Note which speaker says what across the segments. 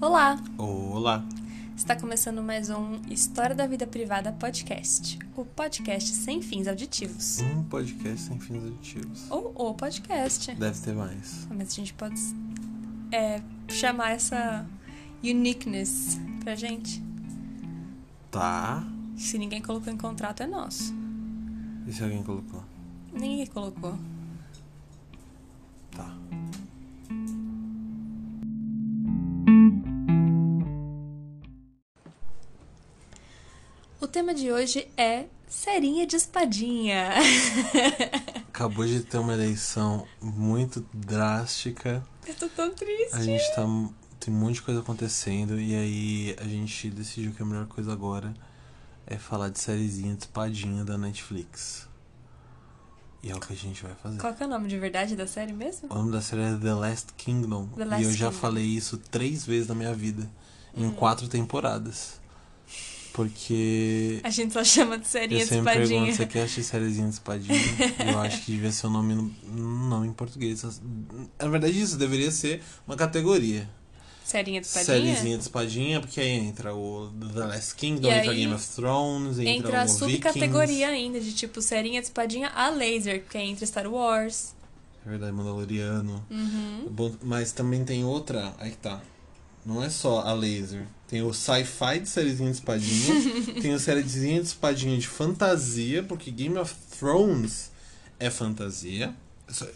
Speaker 1: Olá!
Speaker 2: Olá!
Speaker 1: Está começando mais um História da Vida Privada podcast, o podcast sem fins auditivos.
Speaker 2: Um podcast sem fins auditivos.
Speaker 1: Ou o podcast.
Speaker 2: Deve ter mais.
Speaker 1: Mas a gente pode é, chamar essa uniqueness pra gente.
Speaker 2: Tá.
Speaker 1: Se ninguém colocou em contrato, é nosso.
Speaker 2: E se alguém colocou?
Speaker 1: Ninguém colocou. Tema de hoje é Serinha de Espadinha.
Speaker 2: Acabou de ter uma eleição muito drástica.
Speaker 1: Eu tô tão triste.
Speaker 2: A gente tá. Tem um monte de coisa acontecendo. E aí a gente decidiu que a melhor coisa agora é falar de sériezinha de espadinha da Netflix. E é o que a gente vai fazer.
Speaker 1: Qual que é o nome de verdade da série mesmo?
Speaker 2: O nome da série é The Last Kingdom.
Speaker 1: The Last
Speaker 2: e eu já
Speaker 1: Kingdom.
Speaker 2: falei isso três vezes na minha vida. Em
Speaker 1: Hum.
Speaker 2: quatro temporadas. Porque
Speaker 1: A gente só chama de Serinha
Speaker 2: eu
Speaker 1: de
Speaker 2: sempre
Speaker 1: Espadinha.
Speaker 2: pergunto, você quer assistir sériezinha de espadinha? eu acho que devia ser o nome no- não em português. Na verdade, isso deveria ser uma categoria.
Speaker 1: Serinha de Espadinha?
Speaker 2: Sériezinha de espadinha, porque aí entra o The Last Kingdom, entra
Speaker 1: aí
Speaker 2: Game of Thrones, entra,
Speaker 1: Entra a
Speaker 2: o
Speaker 1: subcategoria
Speaker 2: Vikings.
Speaker 1: ainda, de tipo Serinha de Espadinha a laser, que é entre Star Wars.
Speaker 2: É verdade, Mandaloriano.
Speaker 1: Uhum.
Speaker 2: Mas também tem outra. Aí que tá. Não é só a laser. Tem o sci-fi de sériezinha de espadinha. tem o sériezinha de espadinha de fantasia, porque Game of Thrones é fantasia.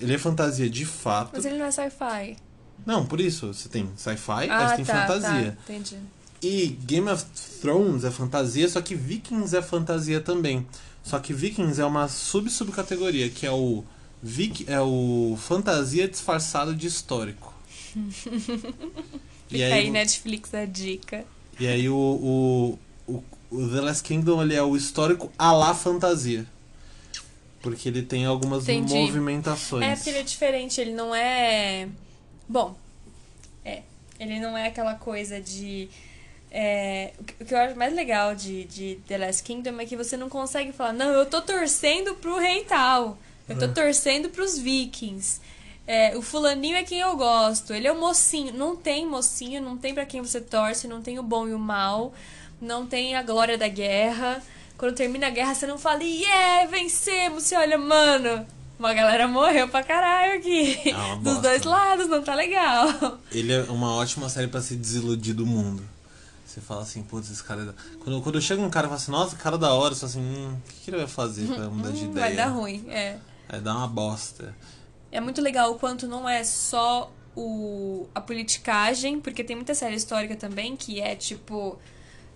Speaker 2: Ele é fantasia de fato.
Speaker 1: Mas ele não é sci-fi.
Speaker 2: Não, por isso. Você tem sci-fi,
Speaker 1: Ah,
Speaker 2: você tem
Speaker 1: tá,
Speaker 2: fantasia.
Speaker 1: tá, entendi.
Speaker 2: E Game of Thrones é fantasia, só que Vikings é fantasia também. Só que Vikings é uma sub-subcategoria, que é o Vik é o fantasia disfarçado de histórico.
Speaker 1: Fica aí, Netflix a dica.
Speaker 2: E aí o, o, o, o The Last Kingdom ele é o histórico à la fantasia. Porque ele tem algumas
Speaker 1: Entendi.
Speaker 2: movimentações.
Speaker 1: É porque ele é diferente, ele não é. Bom, é. Ele não é aquela coisa de. é, o que- o que eu acho mais legal de, de The Last Kingdom é que você não consegue falar, não, eu tô torcendo pro rei tal. Eu tô
Speaker 2: É.
Speaker 1: torcendo pros vikings. É, o fulaninho é quem eu gosto. Ele é o mocinho. Não tem mocinho, não tem pra quem você torce, não tem o bom e o mal, não tem a glória da guerra. Quando termina a guerra, você não fala, yeah, vencemos. Você olha, mano, uma galera morreu pra caralho aqui.
Speaker 2: É
Speaker 1: Dos dois lados, não tá legal.
Speaker 2: Ele é uma ótima série pra se desiludir do mundo. Você fala assim, putz, esse cara é da... Quando, quando chega um cara e fala assim, nossa, cara da hora, você fala assim, hum, o que, que ele vai fazer pra mudar de
Speaker 1: Hum,
Speaker 2: ideia?
Speaker 1: vai dar ruim, é.
Speaker 2: Vai dar uma bosta.
Speaker 1: É muito legal o quanto não é só o, a politicagem, porque tem muita série histórica também que é tipo.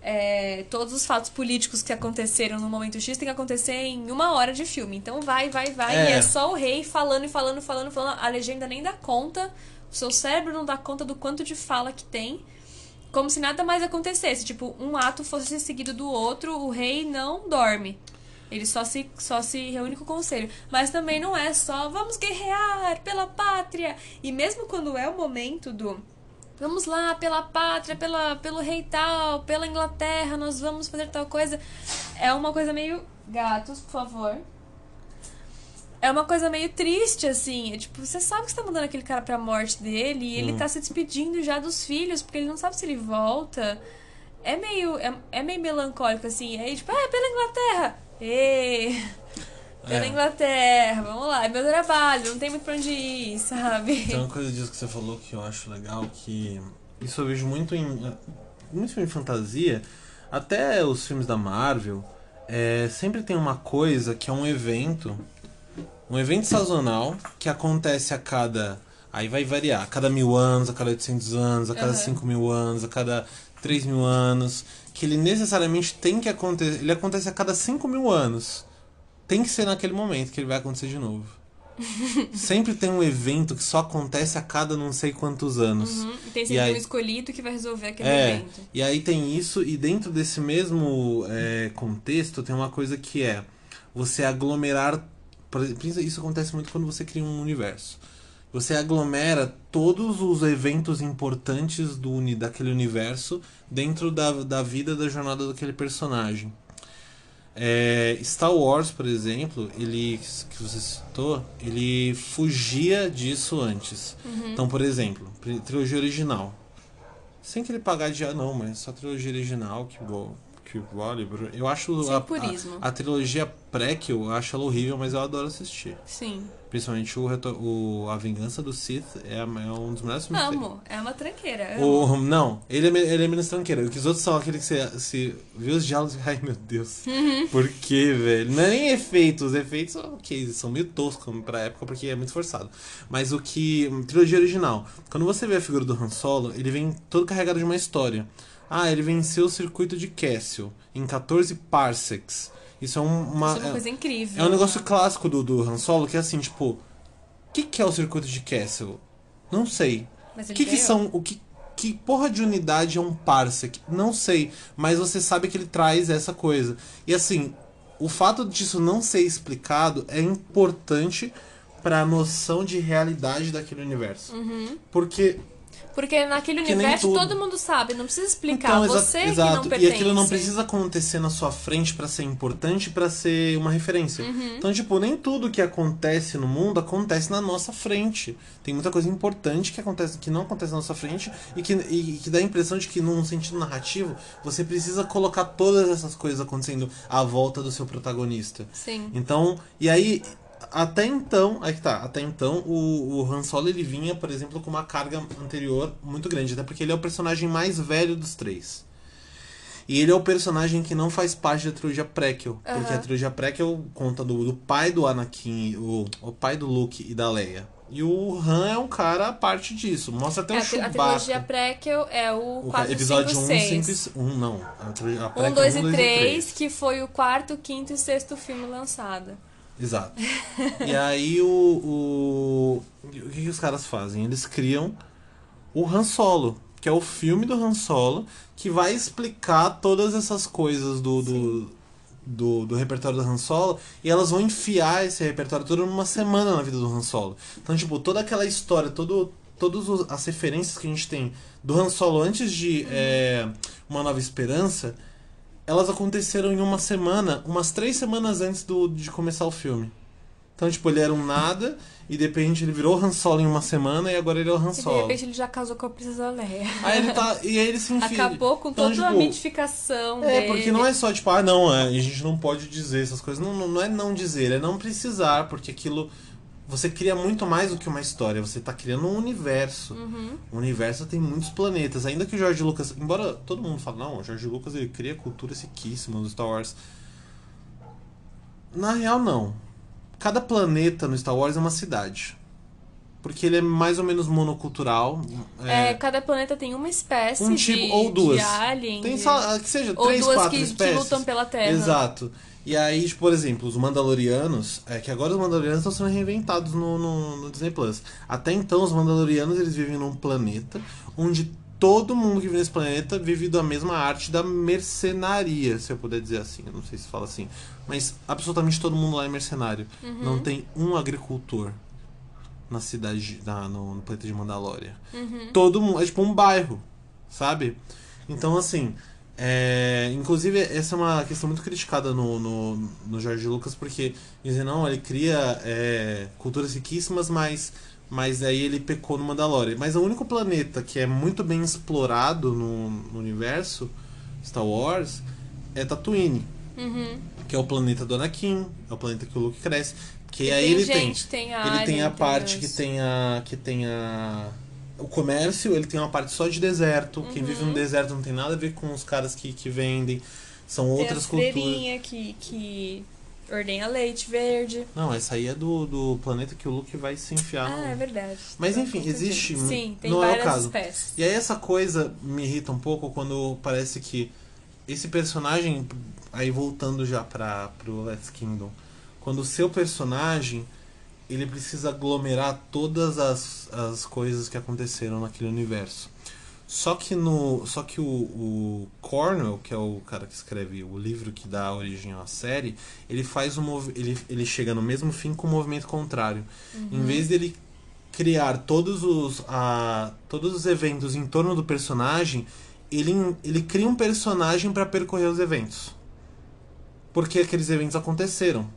Speaker 1: é, todos os fatos políticos que aconteceram no momento X tem que acontecer em uma hora de filme. Então vai, vai, vai,
Speaker 2: É.
Speaker 1: e é só o rei falando e falando, falando, falando. A legenda nem dá conta, o seu cérebro não dá conta do quanto de fala que tem. Como se nada mais acontecesse. Tipo, um ato fosse seguido do outro, o rei não dorme. Ele só se, só se reúne com o conselho. Mas também não é só vamos guerrear pela pátria. E mesmo quando é o momento do vamos lá pela pátria, pela, pelo rei tal, pela Inglaterra, nós vamos fazer tal coisa. É uma coisa meio. Gatos, por favor. É uma coisa meio triste, assim. É tipo, você sabe que você tá mandando aquele cara pra morte dele e ele
Speaker 2: Hum.
Speaker 1: tá se despedindo já dos filhos, porque ele não sabe se ele volta. É meio. É, é meio melancólico, assim. Aí, tipo, ah, pela Inglaterra! Ê! Pela
Speaker 2: É.
Speaker 1: Inglaterra, vamos lá, é meu trabalho, não tem muito pra onde ir, sabe?
Speaker 2: Tem uma coisa disso que você falou que eu acho legal, que isso eu vejo muito em muito filme de fantasia, até os filmes da Marvel, é, sempre tem uma coisa que é um evento, um evento sazonal que acontece a cada, aí vai variar, a cada mil anos, a cada 800 anos, a cada
Speaker 1: Aham.
Speaker 2: 5 mil anos, a cada 3 mil anos, que ele necessariamente tem que acontecer, ele acontece a cada 5 mil anos. Tem que ser naquele momento que ele vai acontecer de novo. Sempre tem um evento que só acontece a cada não sei quantos anos.
Speaker 1: Uhum, e tem
Speaker 2: E
Speaker 1: sempre
Speaker 2: aí-
Speaker 1: um escolhido que vai resolver aquele
Speaker 2: É,
Speaker 1: evento.
Speaker 2: e aí tem isso, e dentro desse mesmo é, contexto tem uma coisa que é você aglomerar. por exemplo, Isso acontece muito quando você cria um universo. Você aglomera todos os eventos importantes do uni, daquele universo dentro da, da vida da jornada daquele personagem. É, Star Wars, por exemplo, ele que você citou, ele fugia disso antes. Então, por exemplo, tri- trilogia original. Sem querer pagar de. ah, Não, mas só trilogia original que, vo- que vale. Eu acho a, a, a trilogia prequel, eu acho ela horrível, mas eu adoro assistir.
Speaker 1: Sim.
Speaker 2: Principalmente o, o A Vingança do Sith é, é um dos melhores filmes que.
Speaker 1: Amo. É uma tranqueira.
Speaker 2: O, não, ele é, ele é menos que os outros são aquele que você se vê os diálogos e ai meu Deus.
Speaker 1: Uhum.
Speaker 2: Por que, velho? Não é nem efeitos. Os efeitos, ok, são meio toscos pra época porque é muito forçado. Mas o que. Trilogia original. Quando você vê a figura do Han Solo, ele vem todo carregado de uma história. Ah, ele venceu o circuito de Castle em 14 parsecs. Isso é um- uma.
Speaker 1: Isso é uma coisa incrível.
Speaker 2: É um negócio clássico do, do Han Solo, que é assim, tipo, o que, que é o circuito de Castle? Não sei.
Speaker 1: Mas
Speaker 2: O
Speaker 1: ele
Speaker 2: que, que são. O que, que porra de unidade é um parsec? Não sei. Mas você sabe que ele traz essa coisa. E assim, o fato disso não ser explicado é importante pra noção de realidade daquele universo.
Speaker 1: Uhum.
Speaker 2: Porque
Speaker 1: Porque naquele
Speaker 2: Que nem
Speaker 1: universo todo mundo sabe, não precisa explicar.
Speaker 2: Então,
Speaker 1: Você que
Speaker 2: exato.
Speaker 1: não
Speaker 2: E
Speaker 1: pertence.
Speaker 2: aquilo não precisa acontecer na sua frente pra ser importante, pra ser uma referência.
Speaker 1: Uhum.
Speaker 2: Então, tipo, nem tudo que acontece no mundo acontece na nossa frente. Tem muita coisa importante que acontece que não acontece na nossa frente e que, e que dá a impressão de que, num sentido narrativo, você precisa colocar todas essas coisas acontecendo à volta do seu protagonista.
Speaker 1: Sim.
Speaker 2: Então, e aí, até então, aí que tá, até então, o, o Han Solo ele vinha, por exemplo, com uma carga anterior muito grande, até porque ele é o personagem mais velho dos três. E ele é o personagem que não faz parte da trilogia prequel, porque a trilogia prequel conta do, do pai do Anakin, o, o pai do Luke e da Leia. E o Han é um cara a parte disso. Mostra até
Speaker 1: É,
Speaker 2: o
Speaker 1: a, tri- a
Speaker 2: Chewbacca.
Speaker 1: trilogia prequel é o
Speaker 2: O
Speaker 1: 4,
Speaker 2: ca- episódio
Speaker 1: 5,
Speaker 2: 1,
Speaker 1: 6.
Speaker 2: 5 e... 1, não. A, a
Speaker 1: 1,
Speaker 2: prequel
Speaker 1: 2
Speaker 2: é
Speaker 1: e
Speaker 2: 1,
Speaker 1: 3, que foi o quarto, quinto e sexto filme lançado.
Speaker 2: Exato. e aí o, o. O que, que os caras fazem? Eles criam o Han Solo, que é o filme do Han Solo, que vai explicar todas essas coisas do. do do, do repertório do Han Solo e elas vão enfiar esse repertório todo numa semana na vida do Han Solo. Então, tipo, toda aquela história, todo, todas as referências que a gente tem do Han Solo antes de é, Uma Nova Esperança, elas aconteceram em uma semana, umas três semanas antes do, de começar o filme. Então, tipo, ele era um nada e de repente ele virou Han Solo em uma semana e agora ele é o Han
Speaker 1: E de
Speaker 2: Solo.
Speaker 1: repente ele já casou com a Princesa Leia.
Speaker 2: Aí ele tá. E aí ele se enfia.
Speaker 1: Acabou com
Speaker 2: Então,
Speaker 1: toda a
Speaker 2: tipo,
Speaker 1: mitificação
Speaker 2: É,
Speaker 1: dele.
Speaker 2: porque não é só tipo, ah, não, é, a gente não pode dizer essas coisas. Não, não, não é não dizer, é não precisar, porque aquilo. Você cria muito mais do que uma história, você tá criando um universo.
Speaker 1: Uhum.
Speaker 2: O universo tem muitos planetas. Ainda que o George Lucas. Embora todo mundo fale, não, o George Lucas ele cria cultura riquíssima do Star Wars. Na real, não. Cada planeta no Star Wars é uma cidade. Porque ele é mais ou menos monocultural.
Speaker 1: É, cada planeta tem uma espécie
Speaker 2: Um tipo-
Speaker 1: de,
Speaker 2: ou duas.
Speaker 1: de alien.
Speaker 2: Tem só, que seja
Speaker 1: Ou
Speaker 2: três,
Speaker 1: duas
Speaker 2: quatro
Speaker 1: que, que
Speaker 2: espécies.
Speaker 1: lutam pela Terra.
Speaker 2: Exato. E aí, tipo, por exemplo, os Mandalorianos, é que agora os Mandalorianos estão sendo reinventados no, no, no Disney Plus. Até então, os Mandalorianos eles vivem num planeta onde todo mundo que vive nesse planeta vive da mesma arte da mercenaria, se eu puder dizer assim. Eu não sei se fala assim. Mas absolutamente todo mundo lá é mercenário.
Speaker 1: Uhum.
Speaker 2: Não tem um agricultor na cidade, na, no, no planeta de Mandalória.
Speaker 1: Uhum.
Speaker 2: Todo mundo. É tipo um bairro, sabe? Então, assim. É, inclusive, essa é uma questão muito criticada no, no, no Jorge Lucas, porque dizem, não, ele cria é, culturas riquíssimas, mas, mas aí ele pecou no Mandalorian. Mas o único planeta que é muito bem explorado no, no universo Star Wars é Tatooine,
Speaker 1: Uhum.
Speaker 2: que é o planeta do Anakin, é o planeta que o Luke cresce. Que
Speaker 1: E
Speaker 2: aí
Speaker 1: tem
Speaker 2: ele tem.
Speaker 1: gente, tem
Speaker 2: Ele
Speaker 1: alien,
Speaker 2: tem a
Speaker 1: tem
Speaker 2: parte que tem a. que tem a. O comércio, ele tem uma parte só de deserto. Quem vive no deserto não tem nada a ver com os caras que, que vendem. São
Speaker 1: Tem
Speaker 2: outras
Speaker 1: as
Speaker 2: culturas.
Speaker 1: que, que ordenha leite verde.
Speaker 2: Não, essa aí é do, do planeta que o Luke vai se enfiar.
Speaker 1: Ah,
Speaker 2: no-
Speaker 1: é verdade.
Speaker 2: Mas
Speaker 1: Eu
Speaker 2: enfim, existe-
Speaker 1: Sim, tem
Speaker 2: não é o
Speaker 1: várias
Speaker 2: caso.
Speaker 1: espécies.
Speaker 2: E aí essa coisa me irrita um pouco quando parece que esse personagem, aí voltando já para pro Let's Kingdom, quando o seu personagem ele precisa aglomerar todas as, as coisas que aconteceram naquele universo. Só que no, só que o, o Cornwell, que é o cara que escreve o livro que dá origem à série, ele faz um ele, ele chega no mesmo fim com o movimento contrário. Em vez dele criar todos os, a, todos os eventos em torno do personagem, ele, ele cria um personagem para percorrer os eventos. Porque aqueles eventos aconteceram.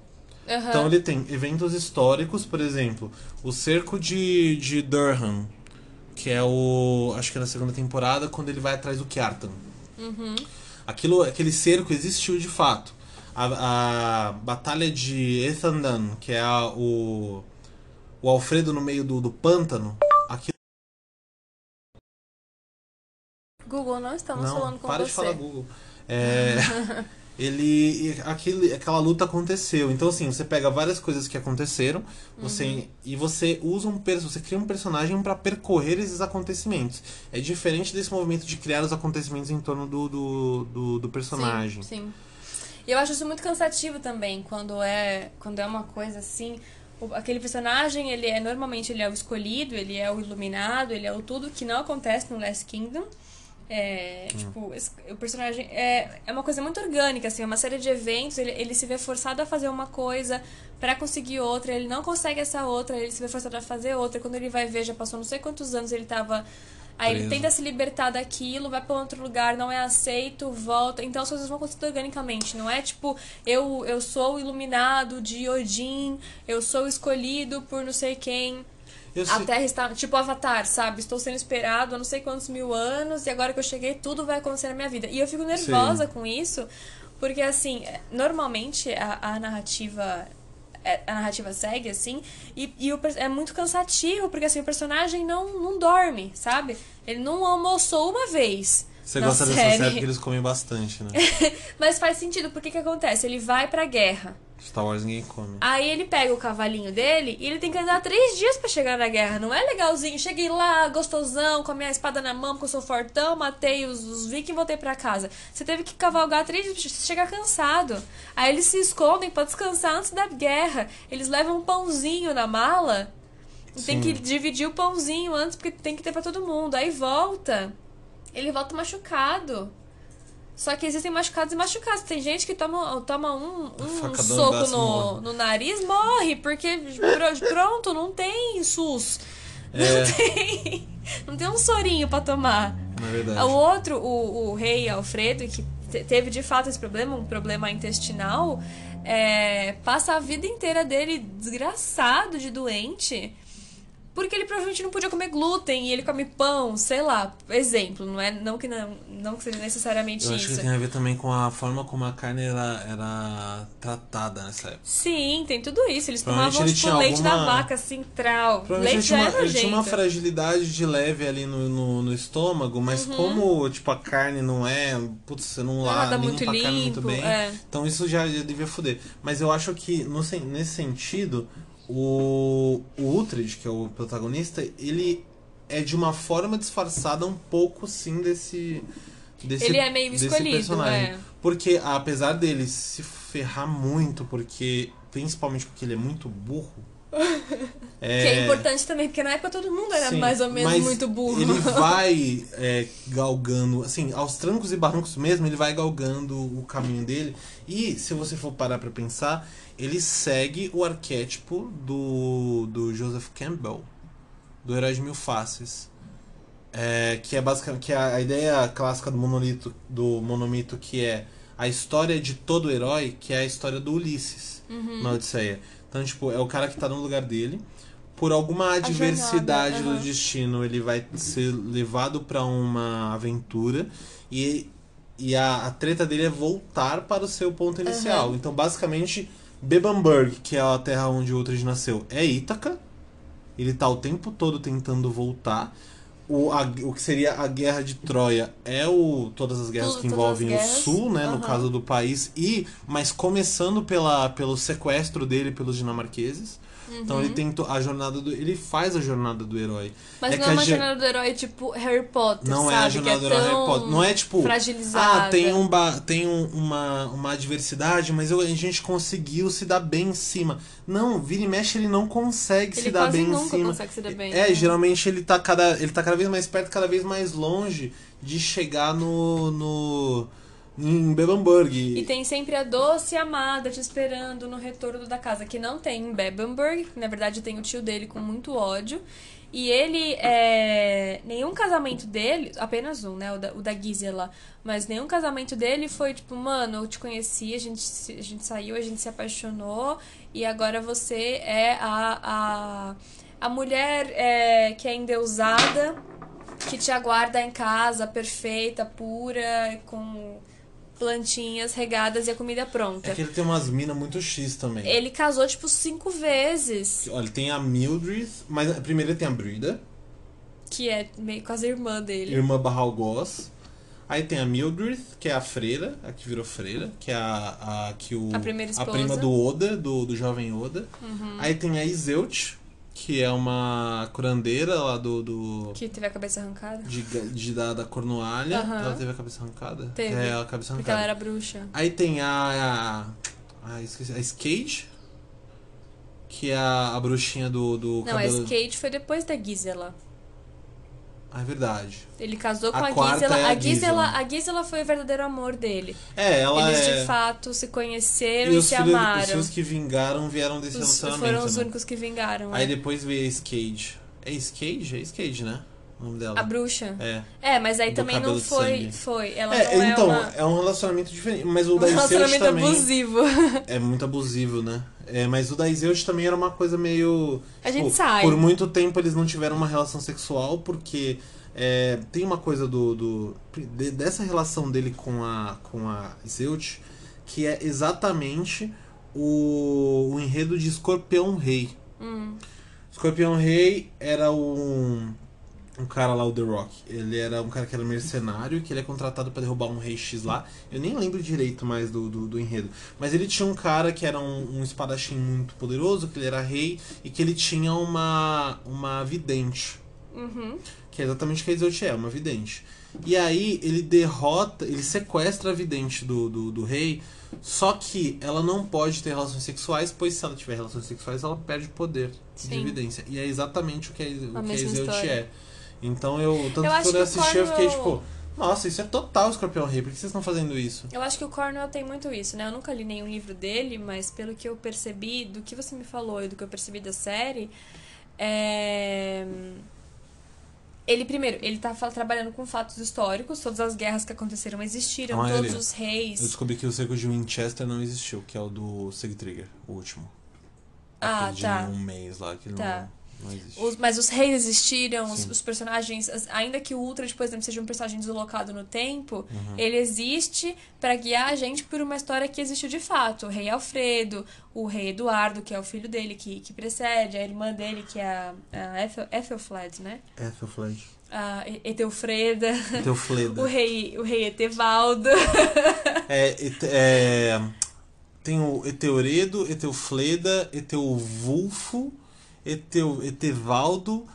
Speaker 1: Aham.
Speaker 2: Então ele tem eventos históricos, por exemplo, o cerco de, de Durham, que é o. Acho que é na segunda temporada, quando ele vai atrás do Kjartan.
Speaker 1: Uhum.
Speaker 2: Aquilo, aquele cerco existiu de fato. A, a batalha de Ethandan, que é a- o, o Alfredo no meio do, do pântano. Aquilo,
Speaker 1: Google, não estamos
Speaker 2: não,
Speaker 1: falando com
Speaker 2: para
Speaker 1: você.
Speaker 2: de falar Google. É, ele, aquele, aquela luta aconteceu. Então, assim, você pega várias coisas que aconteceram você,
Speaker 1: Uhum.
Speaker 2: e você usa um você cria um personagem para percorrer esses acontecimentos. É diferente desse movimento de criar os acontecimentos em torno do, do, do, do personagem.
Speaker 1: Sim, sim. E eu acho isso muito cansativo também, quando é, quando é uma coisa assim. Aquele personagem, ele é normalmente ele é o escolhido, ele é o iluminado, ele é o tudo que não acontece no Last Kingdom. É, tipo, esse- o personagem é, é uma coisa muito orgânica, assim, é uma série de eventos, ele, ele se vê forçado a fazer uma coisa pra conseguir outra, ele não consegue essa outra, ele se vê forçado a fazer outra, quando ele vai ver, já passou não sei quantos anos ele tava Aí ele
Speaker 2: Preso.
Speaker 1: tenta se libertar daquilo, vai pra outro lugar, não é aceito, volta. Então as coisas vão acontecendo organicamente. Não é tipo, eu, eu sou iluminado de Odin, eu sou escolhido por não sei quem.
Speaker 2: Eu
Speaker 1: A
Speaker 2: sei-
Speaker 1: Terra está. Tipo Avatar, sabe? Estou sendo esperado há não sei quantos mil anos e agora que eu cheguei, tudo vai acontecer na minha vida. E eu fico nervosa com isso, porque assim, normalmente a, a narrativa. é- A narrativa segue, assim, e, e o é muito cansativo, porque assim, o personagem não, não dorme, sabe? Ele não almoçou uma vez.
Speaker 2: Você gosta dessa
Speaker 1: série.
Speaker 2: série porque eles comem bastante, né?
Speaker 1: Mas faz sentido, porque que acontece? Ele vai pra guerra.
Speaker 2: Star Wars ninguém come.
Speaker 1: Aí ele pega o cavalinho dele e ele tem que andar três dias pra chegar na guerra. Não é legalzinho. Cheguei lá, gostosão, com a minha espada na mão, porque eu sou fortão, matei os, os vikings e voltei pra casa. Você teve que cavalgar três dias pra chegar cansado. Aí eles se escondem pra descansar antes da guerra. Eles levam um pãozinho na mala. E tem
Speaker 2: Sim.
Speaker 1: que dividir o pãozinho antes, porque tem que ter pra todo mundo. Aí volta. Ele volta machucado. Só que existem machucados e machucados. Tem gente que toma, toma um, um
Speaker 2: facadão no
Speaker 1: soco no,
Speaker 2: morre.
Speaker 1: no nariz, morre, porque pr- pronto, não tem SUS. Não
Speaker 2: É.
Speaker 1: tem. Não tem um sorinho pra tomar.
Speaker 2: Verdade.
Speaker 1: O outro, o, o rei Alfredo, que te- teve de fato esse problema, um problema intestinal, é, passa a vida inteira dele desgraçado de doente. Porque ele provavelmente não podia comer glúten e ele come pão, sei lá. Exemplo, não é não que não, não que seja necessariamente
Speaker 2: Eu acho que
Speaker 1: isso.
Speaker 2: tem a ver também com a forma como a carne era, era tratada nessa época.
Speaker 1: Sim, tem tudo isso. Eles tomavam
Speaker 2: ele
Speaker 1: tipo leite da
Speaker 2: alguma-
Speaker 1: vaca central. Leite já
Speaker 2: uma,
Speaker 1: é
Speaker 2: ele tinha uma fragilidade de leve ali no, no, no estômago, mas como tipo, a carne não é. Putz, você não limpa
Speaker 1: muito
Speaker 2: a carne muito
Speaker 1: limpo,
Speaker 2: bem.
Speaker 1: é.
Speaker 2: Então isso já, já devia foder. Mas eu acho que no, nesse sentido, o, o Uhtred, que é o protagonista, ele é de uma forma disfarçada um pouco sim desse. desse
Speaker 1: Ele é meio
Speaker 2: desse
Speaker 1: escolhido,
Speaker 2: personagem.
Speaker 1: é.
Speaker 2: Porque apesar dele se ferrar muito, porque. Principalmente porque ele é muito burro.
Speaker 1: Que é importante também, porque na época todo mundo era
Speaker 2: Sim,
Speaker 1: mais ou menos muito burro.
Speaker 2: Ele vai é, galgando, assim, aos trancos e barrancos mesmo, ele vai galgando o caminho dele. E, se você for parar pra pensar, ele segue o arquétipo do, do Joseph Campbell, do Herói de Mil Faces. É, que é basicamente que é a ideia clássica do monolito do monomito que é a história de todo herói, que é a história do Ulisses
Speaker 1: Uhum.
Speaker 2: na Odisseia. Então, tipo, é o cara que tá no lugar dele. Por alguma adversidade
Speaker 1: jornada,
Speaker 2: do
Speaker 1: aham.
Speaker 2: destino, ele vai ser levado pra uma aventura e, e a, a treta dele é voltar para o seu ponto inicial.
Speaker 1: Aham.
Speaker 2: Então, basicamente, Bebamburg, que é a terra onde o Uhtred nasceu, é Ítaca. Ele tá o tempo todo tentando voltar. O, a- o que seria a guerra de Troia é o todas as guerras
Speaker 1: Tudo,
Speaker 2: que envolvem
Speaker 1: guerras.
Speaker 2: o sul, né, no
Speaker 1: Aham.
Speaker 2: caso do país e mas começando pela pelo sequestro dele pelos dinamarqueses. Então ele tenta a jornada do ele faz a jornada do herói.
Speaker 1: Uhum. Mas
Speaker 2: é
Speaker 1: não é uma jornada do herói tipo Harry Potter,
Speaker 2: não
Speaker 1: sabe?
Speaker 2: é a jornada
Speaker 1: é
Speaker 2: do herói Harry Potter. Não é tipo
Speaker 1: fragilizada.
Speaker 2: ah, tem um tem um- uma uma adversidade, mas eu- a gente conseguiu se dar bem em cima. Não, vira e mexe ele não consegue
Speaker 1: Ele
Speaker 2: se dar bem em cima.
Speaker 1: consegue se dar bem,
Speaker 2: É,
Speaker 1: né?
Speaker 2: geralmente ele tá cada ele tá cada vez mais perto, cada vez mais longe de chegar no no em Bebamburg.
Speaker 1: E tem sempre a doce amada te esperando no retorno da casa, que não tem em Bebamburg. Na verdade, tem o tio dele com muito ódio. E ele, é... nenhum casamento dele, apenas um, né? O da, o da Gisela. Mas nenhum casamento dele foi tipo, mano, eu te conheci, a gente, a gente saiu, a gente se apaixonou. E agora você é a, a, A mulher é, que é endeusada, que te aguarda em casa, perfeita, pura, com plantinhas regadas e a comida pronta.
Speaker 2: É que ele tem umas minas muito X também.
Speaker 1: Ele casou, tipo, cinco vezes.
Speaker 2: Olha, tem a Mildred, mas primeiro ele tem a Brida,
Speaker 1: Que é meio quase irmã dele.
Speaker 2: irmã barra algoz. Aí tem a Mildred, que é a freira, a que virou freira, que é a, a que o
Speaker 1: A primeira esposa.
Speaker 2: prima do Oda, do, do jovem Oda.
Speaker 1: Uhum.
Speaker 2: Aí tem a Iseult, que é uma curandeira lá do, do
Speaker 1: Que teve a cabeça arrancada.
Speaker 2: de, de da, da Cornualha.
Speaker 1: Aham.
Speaker 2: Ela teve a cabeça arrancada?
Speaker 1: Teve.
Speaker 2: É, a cabeça
Speaker 1: Porque
Speaker 2: arrancada.
Speaker 1: ela era bruxa.
Speaker 2: Aí tem a. A, a, esqueci, a Skate, que é a, a bruxinha do, do
Speaker 1: Não, a
Speaker 2: cabelo.
Speaker 1: Skate foi depois da Gisela.
Speaker 2: Ah, é verdade.
Speaker 1: Ele casou
Speaker 2: A
Speaker 1: com a, Gisela.
Speaker 2: é a
Speaker 1: a Gisela. A Gisela foi o verdadeiro amor dele.
Speaker 2: É, ela
Speaker 1: Eles
Speaker 2: é.
Speaker 1: de fato se conheceram
Speaker 2: e
Speaker 1: e, se
Speaker 2: filhos,
Speaker 1: amaram.
Speaker 2: os filhos que vingaram vieram desse
Speaker 1: Os-
Speaker 2: relacionamento.
Speaker 1: foram os
Speaker 2: né?
Speaker 1: únicos que vingaram.
Speaker 2: Aí
Speaker 1: é.
Speaker 2: depois veio a Skate. É Skate? É Skate, né? O nome dela.
Speaker 1: A bruxa.
Speaker 2: É.
Speaker 1: É, mas aí
Speaker 2: Do
Speaker 1: também não foi. Foi. Ela
Speaker 2: É,
Speaker 1: não é
Speaker 2: então,
Speaker 1: uma-
Speaker 2: é um relacionamento diferente. Mas o
Speaker 1: um
Speaker 2: da Iseult
Speaker 1: relacionamento
Speaker 2: também.
Speaker 1: abusivo.
Speaker 2: É muito abusivo, né? É, mas o da Iseult também era uma coisa meio.
Speaker 1: A
Speaker 2: tipo,
Speaker 1: gente sai.
Speaker 2: Por muito tempo eles não tiveram uma relação sexual, porque é, tem uma coisa do. do de- dessa relação dele com a, com a Iseult, que é exatamente o, o enredo de Escorpião Rei.
Speaker 1: Hum.
Speaker 2: Escorpião Rei era um, um cara lá, o The Rock. Ele era um cara que era mercenário, que ele é contratado pra derrubar um rei X lá. Eu nem lembro direito mais do, do, do enredo. Mas ele tinha um cara que era um, um espadachim muito poderoso, que ele era rei, e que ele tinha uma, uma vidente.
Speaker 1: Uhum.
Speaker 2: Que é exatamente o que a Iseult é, uma vidente. E aí ele derrota, ele sequestra a vidente do, do, do rei, só que ela não pode ter relações sexuais, pois se ela tiver relações sexuais, ela perde o poder de
Speaker 1: Sim.
Speaker 2: evidência. E é exatamente o que a, o que a
Speaker 1: mesma
Speaker 2: Iseult
Speaker 1: história.
Speaker 2: é. Então eu, tanto
Speaker 1: Eu
Speaker 2: que quando eu assisti, eu fiquei tipo, nossa, isso é total Escorpião Rei, por que vocês estão fazendo isso?
Speaker 1: Eu acho que o Cornwell tem muito isso, né? Eu nunca li nenhum livro dele, mas pelo que eu percebi, do que você me falou e do que eu percebi da série, é... Ele, primeiro, ele tá trabalhando com fatos históricos, todas as guerras que aconteceram existiram,
Speaker 2: A maioria.
Speaker 1: todos os reis.
Speaker 2: Eu descobri que o cerco de Winchester não existiu, que é o do Sigtrigger, o último.
Speaker 1: Ah,
Speaker 2: Aquele
Speaker 1: tá.
Speaker 2: de um mês lá, que
Speaker 1: Tá.
Speaker 2: não.
Speaker 1: Os- mas os reis existiram, os, os personagens, as- ainda que o Ultra, por exemplo, seja um personagem deslocado no tempo,
Speaker 2: Uhum.
Speaker 1: ele existe pra guiar a gente por uma história que existiu de fato. O rei Alfredo, o rei Eduardo, que é o filho dele, que, que precede, a irmã dele, que é a, a Ethel, Ethelflaed, né?
Speaker 2: Ethelflaed.
Speaker 1: A Eteufreda, o rei, o rei Etevaldo.
Speaker 2: É, é, tem o Eteuredo, Eteufleda, Eteuvulfo, Eteu, Etevaldo,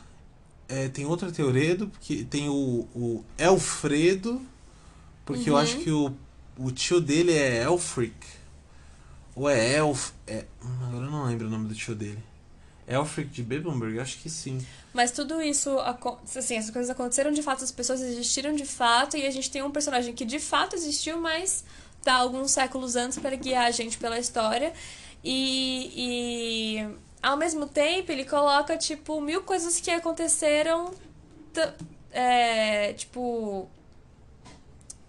Speaker 2: é, tem outro Eteuredo, porque tem o, o Elfredo, porque eu
Speaker 1: Uhum.
Speaker 2: acho que o, o tio dele é Elfric. Ou é Elf. É, agora eu não lembro o nome do tio dele. Elfric de Bebenberg? Acho que sim.
Speaker 1: Mas tudo isso, assim, essas coisas aconteceram de fato, as pessoas existiram de fato, e a gente tem um personagem que de fato existiu, mas tá alguns séculos antes para guiar a gente pela história. E, e ao mesmo tempo ele coloca, tipo, mil coisas que aconteceram. é, tipo.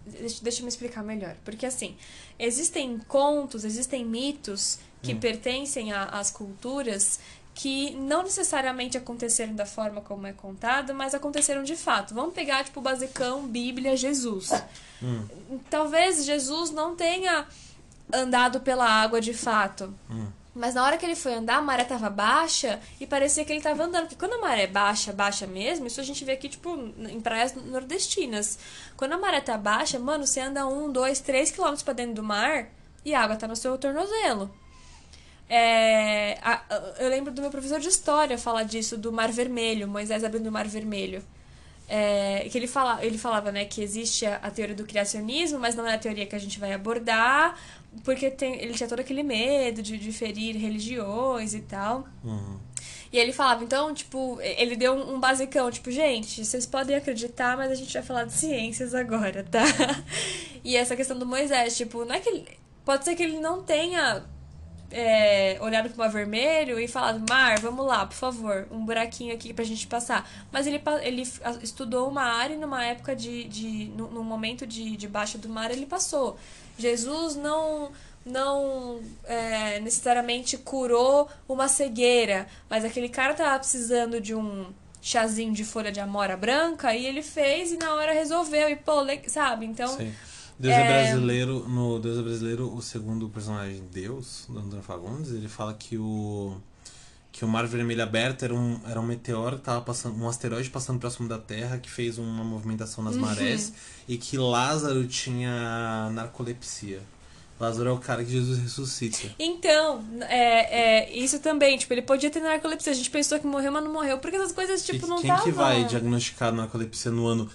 Speaker 1: Deixa, deixa eu me explicar melhor. Porque assim, existem contos, existem mitos que
Speaker 2: Hum.
Speaker 1: pertencem às culturas que não necessariamente aconteceram da forma como é contado, mas aconteceram de fato. Vamos pegar, tipo, o basicão, Bíblia, Jesus.
Speaker 2: Hum,
Speaker 1: Talvez Jesus não tenha andado pela água de fato.
Speaker 2: hum.
Speaker 1: Mas na hora que ele foi andar, a maré tava baixa e parecia que ele tava andando. Porque quando a maré é baixa, baixa mesmo, isso a gente vê aqui, tipo, em praias nordestinas. Quando a maré tá baixa, mano, você anda um, dois, três quilômetros pra dentro do mar e a água tá no seu tornozelo. É, a- eu lembro do meu professor de história falar disso, do Mar Vermelho, Moisés abrindo o Mar Vermelho. É, que ele, fala, ele falava né, que existe a, a teoria do criacionismo, mas não é a teoria que a gente vai abordar, porque tem, ele tinha todo aquele medo de, de ferir religiões e tal.
Speaker 2: Uhum.
Speaker 1: E ele falava, então, tipo, ele deu um, um basicão, tipo, gente, vocês podem acreditar, mas a gente vai falar de ciências agora, tá? E essa questão do Moisés, tipo, não é que ele. Pode ser que ele não tenha é, olhado pro mar vermelho e falado, Mar, vamos lá, por favor, um buraquinho aqui pra gente passar. Mas ele, ele estudou uma área e numa época de. de num momento de, de baixa do mar ele passou. Jesus não não é, necessariamente curou uma cegueira, mas aquele cara tava precisando de um chazinho de folha de amora branca e ele fez e na hora resolveu e pô, sabe? Então,
Speaker 2: Sim. Deus é...
Speaker 1: É.
Speaker 2: brasileiro, no Deus é brasileiro, o segundo personagem Deus, do Antônio Fagundes, ele fala que o que o Mar Vermelho Aberto era um, era um meteoro que tava passando, um asteroide passando próximo da Terra que fez uma movimentação nas marés e que Lázaro tinha narcolepsia. Lázaro é o cara que Jesus ressuscita.
Speaker 1: então é, é, isso também, tipo, ele podia ter narcolepsia. A gente pensou que morreu, mas não morreu. Porque essas coisas, tipo,
Speaker 2: e
Speaker 1: não
Speaker 2: quem
Speaker 1: estavam...
Speaker 2: que vai diagnosticar narcolepsia no ano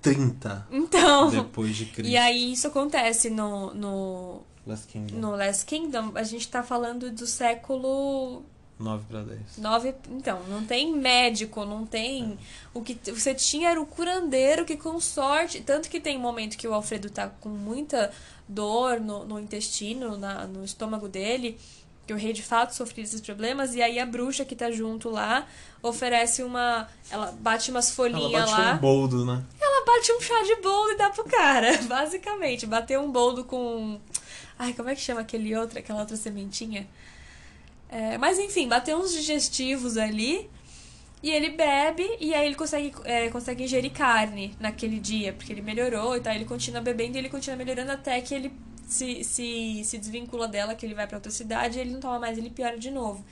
Speaker 2: 30
Speaker 1: Então,
Speaker 2: depois de Cristo?
Speaker 1: e aí isso acontece no, no,
Speaker 2: Last Kingdom.
Speaker 1: no Last Kingdom. A gente tá falando do século
Speaker 2: 9 para 10.
Speaker 1: Nove, então, não tem médico, não tem. O que você tinha era o curandeiro que, com sorte. Tanto que tem momento que o Alfredo tá com muita dor no, no intestino, na, no estômago dele, que o rei de fato sofria esses problemas, e aí a bruxa que tá junto lá oferece uma. Ela bate umas
Speaker 2: Ela
Speaker 1: folhinhas
Speaker 2: bate
Speaker 1: lá.
Speaker 2: um boldo, né?
Speaker 1: Ela bate um chá de boldo e dá pro cara, basicamente. Bateu um boldo com. Ai, como é que chama aquele outro, aquela outra sementinha? É, mas enfim, bateu uns digestivos ali. E ele bebe e aí ele consegue, é, consegue ingerir carne naquele dia, porque ele melhorou e tal. Ele continua bebendo e ele continua melhorando até que ele se, se, se desvincula dela, que ele vai pra outra cidade ele não toma mais, ele piora de novo.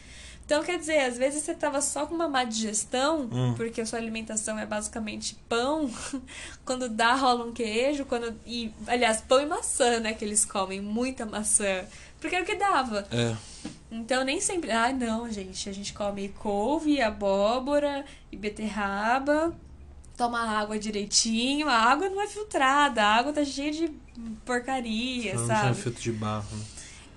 Speaker 1: Então, quer dizer, às vezes você tava só com uma má digestão,
Speaker 2: Hum.
Speaker 1: porque a sua alimentação é basicamente pão, quando dá, rola um queijo, quando. E, aliás, pão e maçã, né? Que eles comem, muita maçã. Porque é o que dava.
Speaker 2: É.
Speaker 1: Então nem sempre. Ai, não, gente. A gente come couve, abóbora e beterraba. Toma água direitinho. A água não é filtrada. A água tá cheia de porcaria,
Speaker 2: Não
Speaker 1: sabe?
Speaker 2: filtro de barro. né?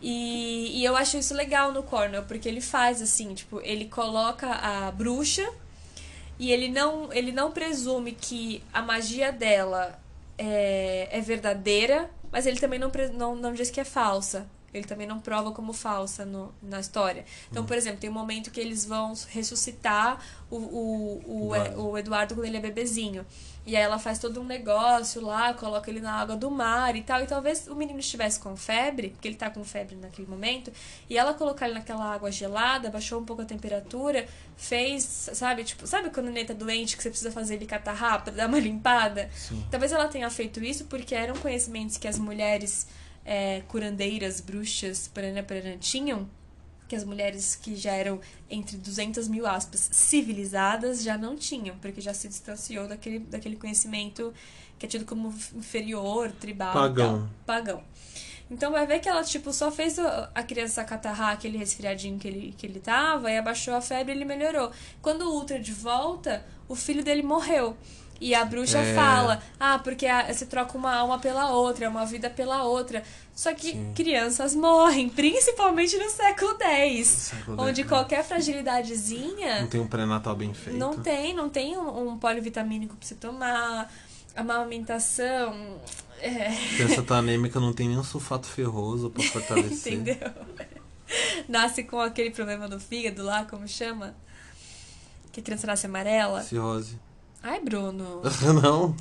Speaker 1: E, e eu acho isso legal no Cornell, porque ele faz assim, tipo, ele coloca a bruxa e ele não, ele não presume que a magia dela é, é verdadeira, mas ele também não, não, não diz que é falsa. Ele também não prova como falsa no, na história. Então, por exemplo, tem um momento que eles vão ressuscitar o, o, o,
Speaker 2: Eduardo.
Speaker 1: o Eduardo quando ele é bebezinho. E aí ela faz todo um negócio lá, coloca ele na água do mar e tal. E talvez o menino estivesse com febre, porque ele tá com febre naquele momento, e ela colocar ele naquela água gelada, baixou um pouco a temperatura, fez, sabe, tipo, sabe quando o neném tá doente que você precisa fazer ele catarrar pra dar uma limpada?
Speaker 2: Sim.
Speaker 1: Talvez ela tenha feito isso porque eram conhecimentos que as mulheres é, curandeiras, bruxas, parana, parana, tinham, que as mulheres que já eram, entre 200 mil aspas, civilizadas, já não tinham, porque já se distanciou daquele, daquele conhecimento que é tido como inferior, tribal
Speaker 2: Pagão.
Speaker 1: tal. Pagão. Então vai ver que ela, tipo, só fez a criança catarrar aquele resfriadinho que ele, que ele tava e abaixou a febre e ele melhorou. Quando o Ultra de volta, o filho dele morreu. E a bruxa
Speaker 2: É.
Speaker 1: fala, ah, porque a- você troca uma alma pela outra, uma vida pela outra. Só que
Speaker 2: Sim.
Speaker 1: crianças morrem, principalmente no século X. Onde
Speaker 2: X, né?
Speaker 1: qualquer fragilidadezinha
Speaker 2: Não tem um pré-natal bem feito.
Speaker 1: não tem, não tem um, um polivitamínico pra você tomar. A amamentação. É,
Speaker 2: criança tá anêmica, não tem nenhum sulfato ferroso pra fortalecer.
Speaker 1: entendeu? Nasce com aquele problema no fígado lá, como chama? Que a criança nasce amarela.
Speaker 2: Cirrose.
Speaker 1: Ai, Bruno.
Speaker 2: não?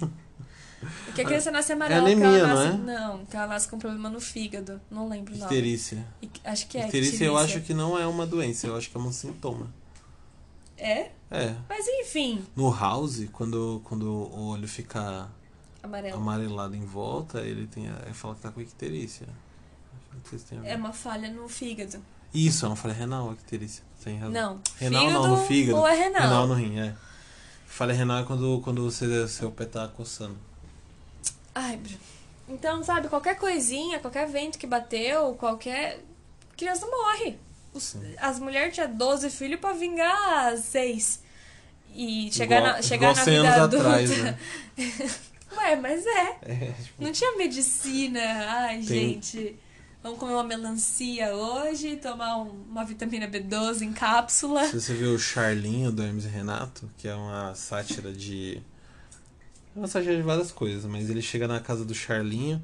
Speaker 1: Que a criança nasce amarela.
Speaker 2: É anemia,
Speaker 1: ela
Speaker 2: não
Speaker 1: nasce...
Speaker 2: é?
Speaker 1: Não, que ela nasce com problema no fígado. Não lembro o nome.
Speaker 2: Icterícia.
Speaker 1: Acho que é.
Speaker 2: Icterícia eu acho que não é uma doença, eu acho que é um sintoma.
Speaker 1: É?
Speaker 2: É.
Speaker 1: Mas enfim,
Speaker 2: No House, quando, quando o olho fica
Speaker 1: amarelo.
Speaker 2: amarelado em volta, ele tem a, ele fala que tá com icterícia. Não se.
Speaker 1: É uma falha no fígado.
Speaker 2: Isso, eu não falei renal, icterícia. Tem razão.
Speaker 1: Não.
Speaker 2: Renal
Speaker 1: fígado
Speaker 2: não, no fígado.
Speaker 1: Ou é renal?
Speaker 2: Renal no rim, é. Falha renal é quando, quando você, seu pé tá coçando.
Speaker 1: Ai, Bruno. Então, sabe, qualquer coisinha, qualquer vento que bateu, qualquer. Criança morre. Os- As mulheres tinham 12 filhos pra vingar seis. E chegar
Speaker 2: Igual-
Speaker 1: na, chegar na
Speaker 2: 100
Speaker 1: vida adulta.
Speaker 2: atrás, né?
Speaker 1: Ué, mas é.
Speaker 2: É, tipo,
Speaker 1: Não tinha medicina. Ai,
Speaker 2: Tem-
Speaker 1: gente. Vamos comer uma melancia hoje, tomar um- uma vitamina B12 em cápsula.
Speaker 2: se você viu o Charlinho do Hermes e Renato, que é uma sátira de. É uma sátira de várias coisas, mas ele chega na casa do Charlinho,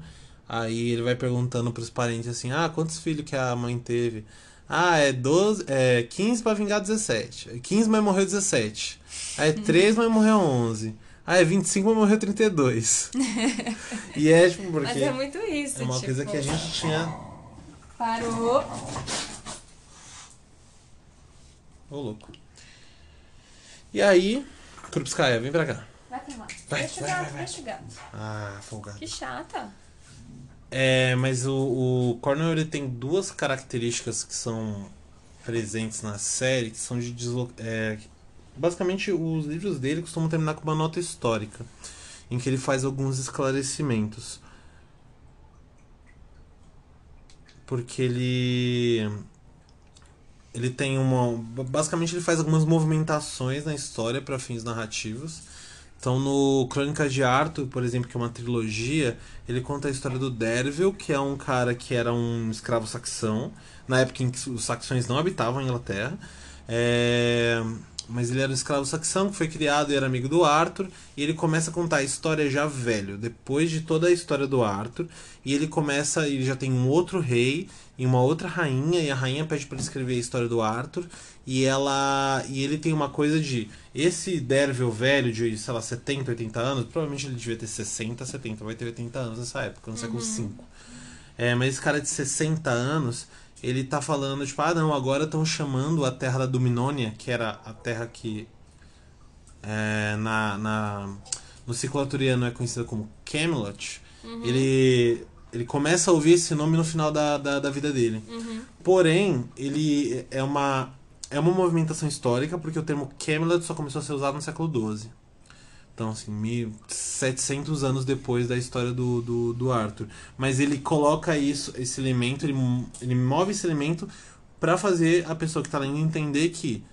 Speaker 2: aí ele vai perguntando pros parentes assim: ah, quantos filhos que a mãe teve? Ah, é, 12, é 15 pra vingar 17. 15, mas morreu 17. Aí é 3, mas morreu 11. Ah, é 25, mas morreu 32. e é tipo, porque.
Speaker 1: Mas é muito isso.
Speaker 2: É uma
Speaker 1: tipo,
Speaker 2: coisa que a gente tinha
Speaker 1: Parou.
Speaker 2: Ô, louco. E aí, Krupskaya, vem pra cá.
Speaker 1: Vai pra lá.
Speaker 2: Vai,
Speaker 1: deixa
Speaker 2: vai,
Speaker 1: o gato,
Speaker 2: vai, vai.
Speaker 1: deixa o gato.
Speaker 2: Ah, folgado.
Speaker 1: Que chata.
Speaker 2: É, mas o, o Cornell ele tem duas características que são presentes na série, que são de deslo... é, basicamente os livros dele costumam terminar com uma nota histórica, em que ele faz alguns esclarecimentos. Porque ele ele tem uma basicamente ele faz algumas movimentações na história para fins narrativos. Então, no Crônicas de Arthur, por exemplo, que é uma trilogia, ele conta a história do Dervil, que é um cara que era um escravo saxão, na época em que os saxões não habitavam a Inglaterra. É, Mas ele era um escravo saxão que foi criado e era amigo do Arthur. E ele começa a contar a história já velho, depois de toda a história do Arthur. E ele começa, ele já tem um outro rei e uma outra rainha. E a rainha pede para ele escrever a história do Arthur. E ela e ele tem uma coisa de esse Dervil velho de, sei lá, 70, 80 anos, provavelmente ele devia ter 60, 70, vai ter 80 anos nessa época, no século V. É, mas esse cara de 60 anos, ele tá falando, tipo, ah não, agora estão chamando a terra da Dominônia, que era a terra que é, na, na, no ciclo arturiano é conhecida como Camelot. Ele, ele começa a ouvir esse nome no final da, da, da vida dele. Porém, ele é uma, é uma movimentação histórica, porque o termo Camelot só começou a ser usado no século XII. Então, assim, 1700 anos depois da história do, do, do Arthur. Mas ele coloca isso, esse elemento, ele, ele move esse elemento para fazer a pessoa que tá lendo entender que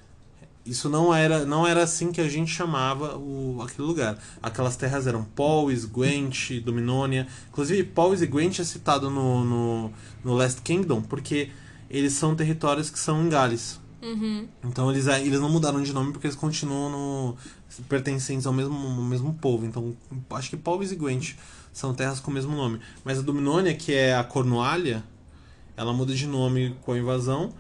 Speaker 2: isso não era, não era assim que a gente chamava o, aquele lugar. Aquelas terras eram Powys, Gwent, Dominônia. Inclusive, Powys e Gwent é citado no, no, no Last Kingdom porque eles são territórios que são em Gales.
Speaker 1: Uhum.
Speaker 2: Então eles, eles não mudaram de nome porque eles continuam no, pertencentes ao mesmo, ao mesmo povo. Então acho que Powys e Gwent são terras com o mesmo nome. Mas a Dominônia, que é a Cornualha, ela muda de nome com a invasão.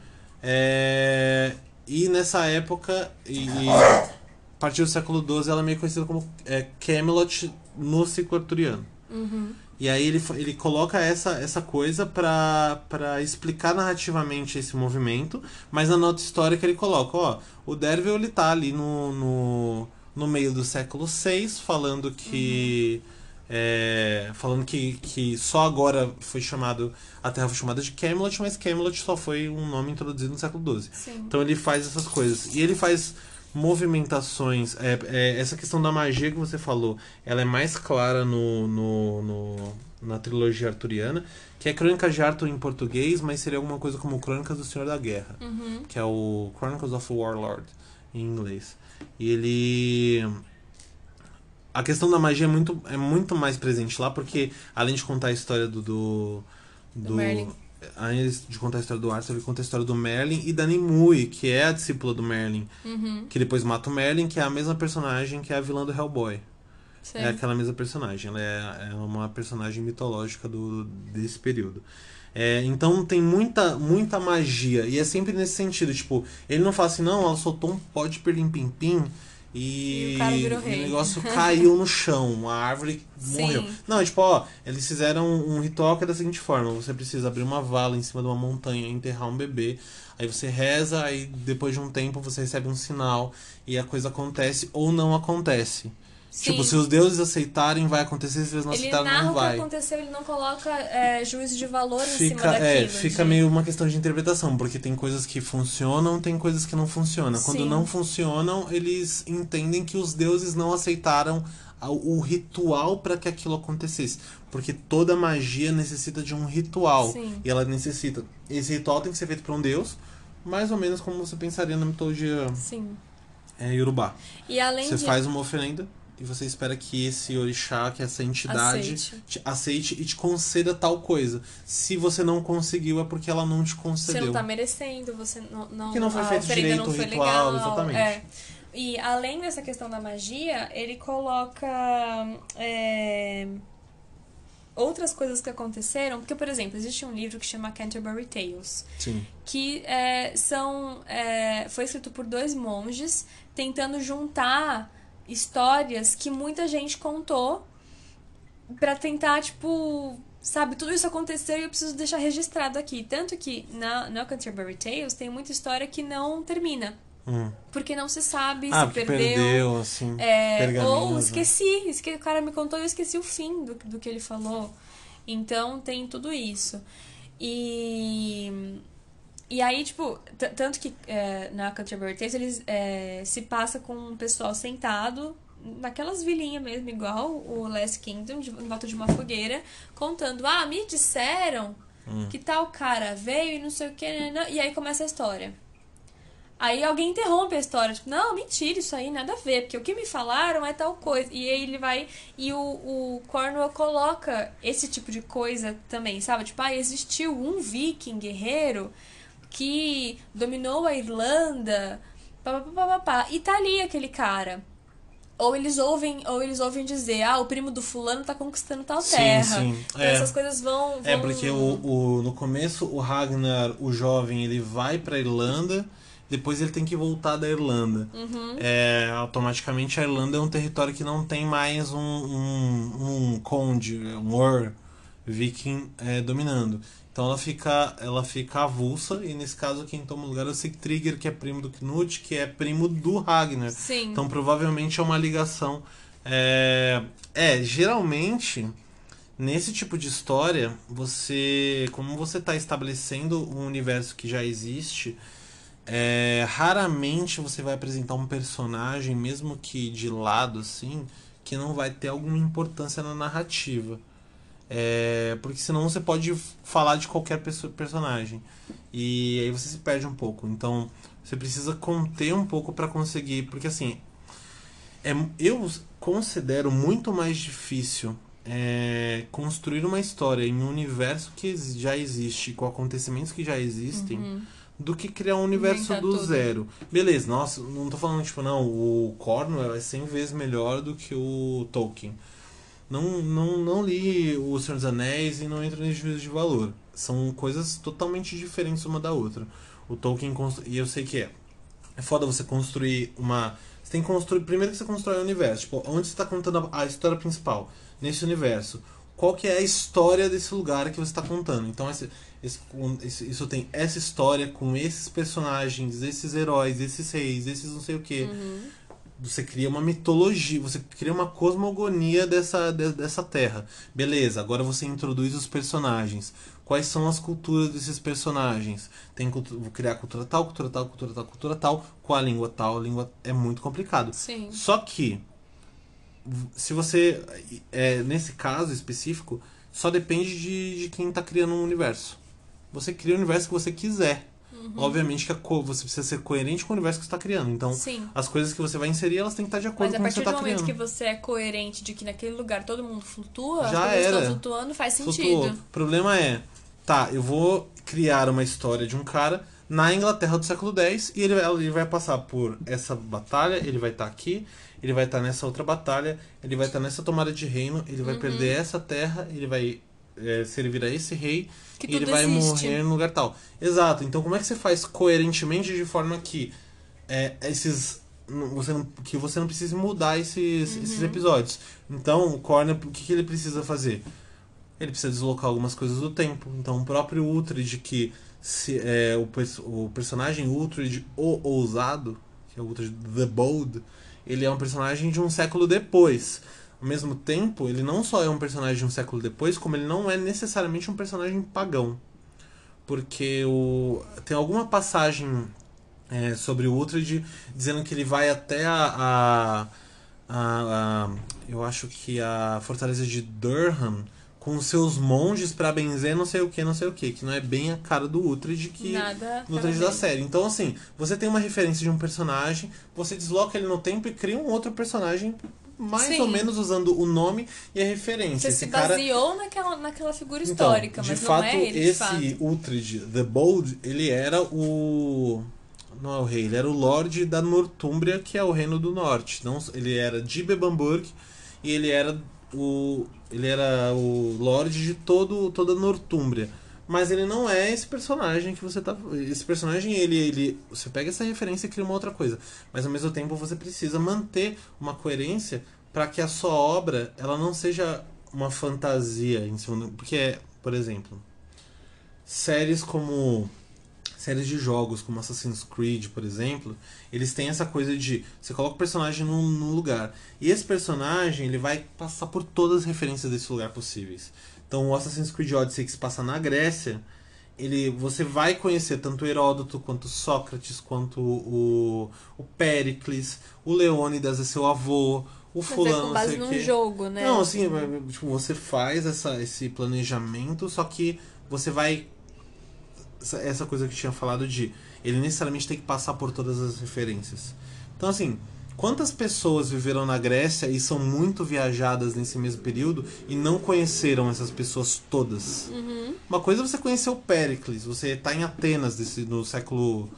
Speaker 2: É, e nessa época, e, e a partir do século XII, ela é meio conhecida como é, Camelot no ciclo arturiano.
Speaker 1: Uhum.
Speaker 2: E aí ele, ele coloca essa, essa coisa pra explicar narrativamente esse movimento, mas na nota histórica ele coloca, ó, o Dervil ele tá ali no, no, no meio do século VI, falando que. é, falando que, que só agora foi chamado. A Terra foi chamada de Camelot, mas Camelot só foi um nome introduzido no século XII.
Speaker 1: Sim.
Speaker 2: Então ele faz essas coisas. E ele faz movimentações. É, é, essa questão da magia que você falou, ela é mais clara no, no, no- na trilogia arturiana, que é Crônicas de Arthur em português, mas seria alguma coisa como Crônicas do Senhor da Guerra,
Speaker 1: Uhum.
Speaker 2: que é o Chronicles of Warlord em inglês. E ele. A questão da magia é muito, é muito mais presente lá, porque além de contar a história do. do,
Speaker 1: Do Merlin.
Speaker 2: Além de contar a história do Arthur, ele conta a história do Merlin e da Nimue, que é a discípula do Merlin.
Speaker 1: Uhum.
Speaker 2: Que depois mata o Merlin, que é a mesma personagem que é a vilã do Hellboy.
Speaker 1: Sei.
Speaker 2: É aquela mesma personagem. Ela é, é uma personagem mitológica do, desse período. É, então tem muita, muita magia. E é sempre nesse sentido. Tipo, ele não fala assim, não, ela soltou um pó de perlim-pim-pim e,
Speaker 1: E o
Speaker 2: o negócio caiu no chão. A árvore
Speaker 1: Sim.
Speaker 2: morreu. Não, é tipo, ó, eles fizeram um ritual que é da seguinte forma: você precisa abrir uma vala em cima de uma montanha e enterrar um bebê. Aí você reza, aí depois de um tempo você recebe um sinal e a coisa acontece ou não acontece.
Speaker 1: Sim.
Speaker 2: Tipo, se os deuses aceitarem, vai acontecer, se eles não
Speaker 1: Ele
Speaker 2: aceitarem,
Speaker 1: narra
Speaker 2: não
Speaker 1: o que
Speaker 2: vai.
Speaker 1: aconteceu, ele não coloca é, juízo de valor em cima
Speaker 2: Fica,
Speaker 1: daquilo.
Speaker 2: é, fica
Speaker 1: de-
Speaker 2: meio uma questão de interpretação, porque tem coisas que funcionam, tem coisas que não funcionam. Quando
Speaker 1: Sim.
Speaker 2: não funcionam, eles entendem que os deuses não aceitaram o ritual para que aquilo acontecesse. Porque toda magia necessita de um ritual.
Speaker 1: Sim.
Speaker 2: E ela necessita. Esse ritual tem que ser feito por um deus, mais ou menos como você pensaria na mitologia
Speaker 1: Sim.
Speaker 2: é, Yorubá.
Speaker 1: E além
Speaker 2: Você
Speaker 1: de...
Speaker 2: faz uma oferenda e você espera que esse orixá, que essa entidade
Speaker 1: Aceite.
Speaker 2: te aceite e te conceda tal coisa. Se você não conseguiu, é porque ela não te
Speaker 1: Você
Speaker 2: concedeu.
Speaker 1: não tá merecendo, você não. não
Speaker 2: Que não foi feito direito o ritual,
Speaker 1: legal.
Speaker 2: exatamente.
Speaker 1: É. E além dessa questão da magia, ele coloca. é, Outras coisas que aconteceram, porque, por exemplo, existe um livro que chama Canterbury Tales,
Speaker 2: Sim.
Speaker 1: que é, são é, foi escrito por dois monges tentando juntar histórias que muita gente contou pra tentar tipo sabe, tudo isso aconteceu e eu preciso deixar registrado aqui. Tanto que na, na Canterbury Tales tem muita história que não termina.
Speaker 2: Hum.
Speaker 1: Porque não se sabe
Speaker 2: Ah,
Speaker 1: se perdeu.
Speaker 2: perdeu, assim.
Speaker 1: É, ou
Speaker 2: né?
Speaker 1: esqueci, esque- o cara me contou e eu esqueci o fim do, do que ele falou. Então tem tudo isso. E. E aí, tipo, tanto que é, na Canterbury Tales eles é, se passa com um pessoal sentado naquelas vilinhas mesmo, igual o Last Kingdom, de, em volta de uma fogueira, contando: Ah, me disseram
Speaker 2: Hum.
Speaker 1: que tal cara veio e não sei o que, e aí começa a história. Aí alguém interrompe a história, tipo, não, mentira, isso aí nada a ver, porque o que me falaram é tal coisa. E aí ele vai. E o, o Cornwell coloca esse tipo de coisa também, sabe? Tipo, ah, existiu um viking guerreiro que dominou a Irlanda, pá, pá, pá, pá, e tá ali aquele cara. Ou eles ouvem, ou eles ouvem dizer, ah, o primo do fulano tá conquistando tal
Speaker 2: Sim,
Speaker 1: terra.
Speaker 2: sim,
Speaker 1: Então
Speaker 2: é.
Speaker 1: essas coisas vão, vão.
Speaker 2: É, porque o, o, no começo o Ragnar, o jovem, ele vai pra Irlanda, depois ele tem que voltar da Irlanda.
Speaker 1: Uhum.
Speaker 2: É, automaticamente a Irlanda é um território que não tem mais um, um, um conde, um Ur viking é, dominando. Então ela fica, ela fica avulsa, e nesse caso quem toma o lugar é o Sigtryggr, que é primo do Knut, que é primo do Ragnar.
Speaker 1: Sim.
Speaker 2: Então provavelmente é uma ligação. É, é, geralmente, nesse tipo de história, você. Como você está estabelecendo um universo que já existe, é, raramente você vai apresentar um personagem, mesmo que de lado, assim, que não vai ter alguma importância na narrativa. É, porque senão você pode falar de qualquer perso- personagem. E aí você se perde um pouco. Então você precisa conter um pouco para conseguir. Porque assim, é, eu considero muito mais difícil é, construir uma história em um universo que já existe, com acontecimentos que já existem, do que criar um universo
Speaker 1: Inventar
Speaker 2: do
Speaker 1: tudo.
Speaker 2: zero. Beleza, nossa, não tô falando tipo, não, o Cornwell é 100 vezes melhor do que o Tolkien. Não, não, não li O Senhor dos Anéis e não entro nesse juízo de valor. São coisas totalmente diferentes uma da outra. O Tolkien, constru- e eu sei que é. É foda você construir uma. Você tem que construir. Primeiro que você constrói o universo. Tipo, onde você está contando a, história principal nesse universo? Qual que é a história desse lugar que você está contando? Então, esse, esse, um, esse- isso tem essa história com esses personagens, esses heróis, esses reis, esses não sei o que. Você cria uma mitologia, você cria uma cosmogonia dessa, de- dessa terra. Beleza, agora você introduz os personagens. Quais são as culturas desses personagens? Tem cultu- vou criar cultura tal, cultura tal, cultura tal, cultura tal, com a língua tal, a língua é muito complicado.
Speaker 1: Sim.
Speaker 2: Só que se você é, nesse caso específico, só depende de, de quem está criando um universo. Você cria o universo que você quiser. Obviamente que a co- você precisa ser coerente com o universo que você está criando. Então,
Speaker 1: Sim.
Speaker 2: as coisas que você vai inserir, elas têm que estar de acordo
Speaker 1: Mas a
Speaker 2: com o que você
Speaker 1: partir do
Speaker 2: está
Speaker 1: momento
Speaker 2: criando.
Speaker 1: que você é coerente de que naquele lugar todo mundo flutua,
Speaker 2: Já
Speaker 1: as
Speaker 2: era.
Speaker 1: flutuando, faz sentido.
Speaker 2: Flutuou. O problema é, tá, eu vou criar uma história de um cara na Inglaterra do século X e ele, vai- ele vai passar por essa batalha, ele vai estar aqui, ele vai estar nessa outra batalha, ele vai estar nessa tomada de reino, ele
Speaker 1: Uhum.
Speaker 2: vai perder essa terra, ele vai é, servir a esse rei
Speaker 1: Que
Speaker 2: e ele vai
Speaker 1: existe.
Speaker 2: morrer no lugar tal. Exato. Então como é que você faz coerentemente de forma que é, esses você não, que você não precise mudar esses, esses
Speaker 1: Uhum.
Speaker 2: episódios. Então, o Corner, o que, que ele precisa fazer? Ele precisa deslocar algumas coisas do tempo. Então, o próprio Uhtred, que se, é, o, o personagem Uhtred, o ousado, que é o Uhtred the Bold, ele é um personagem de um século depois. Ao mesmo tempo, ele não só é um personagem de um século depois, como ele não é necessariamente um personagem pagão. Porque o, tem alguma passagem é, sobre o Uhtred dizendo que ele vai até a, a, a- a- eu acho que a fortaleza de Durham com seus monges pra benzer não sei o que, não sei o que, que não é bem a cara do Uhtred que
Speaker 1: Nada.
Speaker 2: no Uhtred da série. Então assim, você tem uma referência de um personagem, você desloca ele no tempo e cria um outro personagem mais
Speaker 1: Sim.
Speaker 2: ou menos usando o nome e a referência.
Speaker 1: Você
Speaker 2: Esse
Speaker 1: se
Speaker 2: cara
Speaker 1: baseou naquela, naquela figura
Speaker 2: então,
Speaker 1: histórica,
Speaker 2: de
Speaker 1: mas
Speaker 2: fato,
Speaker 1: não é ele, de
Speaker 2: esse
Speaker 1: fato.
Speaker 2: Uhtred, The Bold, ele era o. Não é o rei, ele era o Lorde da Nortúmbria, que é o reino do norte. Não, ele era de Bebamburg e ele era o. Ele era o Lorde de todo, toda a Nortúmbria. Mas ele não é esse personagem que você tá. Esse personagem, ele, ele. Você pega essa referência e cria uma outra coisa. Mas ao mesmo tempo você precisa manter uma coerência para que a sua obra ela não seja uma fantasia em cima do... Porque, por exemplo, séries como séries de jogos como Assassin's Creed, por exemplo, eles têm essa coisa de você coloca o personagem num, num, lugar e esse personagem ele vai passar por todas as referências desse lugar possíveis. Então, o Assassin's Creed Odyssey que se passa na Grécia, ele você vai conhecer tanto Heródoto quanto Sócrates quanto o, o Péricles, o Leônidas é seu avô, o
Speaker 1: Mas
Speaker 2: fulano,
Speaker 1: é com base
Speaker 2: não
Speaker 1: num jogo, né?
Speaker 2: Não, assim, tipo, você faz essa, esse planejamento, só que você vai. essa- Essa coisa que eu tinha falado de. Ele necessariamente tem que passar por todas as referências. Então, assim, quantas pessoas viveram na Grécia e são muito viajadas nesse mesmo período e não conheceram essas pessoas todas?
Speaker 1: Uhum.
Speaker 2: Uma coisa é você conhecer o Péricles, você tá em Atenas desse, no século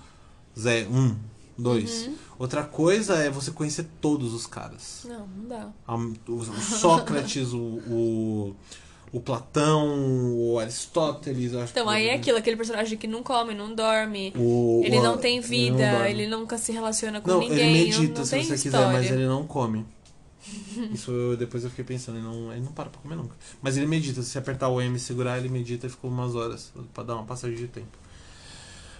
Speaker 2: Zé, 1, 2.
Speaker 1: Uhum.
Speaker 2: Outra coisa é você conhecer todos os caras.
Speaker 1: Não, não dá.
Speaker 2: O Sócrates, o, o, o Platão, o Aristóteles. Acho
Speaker 1: Então,
Speaker 2: que-
Speaker 1: aí é aquilo, aquele personagem que não come, não dorme,
Speaker 2: O-
Speaker 1: ele
Speaker 2: o-
Speaker 1: não tem
Speaker 2: ele
Speaker 1: vida,
Speaker 2: não dorme.
Speaker 1: ele nunca se relaciona com
Speaker 2: Não,
Speaker 1: ninguém,
Speaker 2: ele medita
Speaker 1: não, não
Speaker 2: se você
Speaker 1: história.
Speaker 2: quiser, mas ele não come. Isso eu, depois eu fiquei pensando, ele não, ele não para pra comer nunca. Mas ele medita, se apertar o M e segurar, ele medita e ficou umas horas pra dar uma passagem de tempo.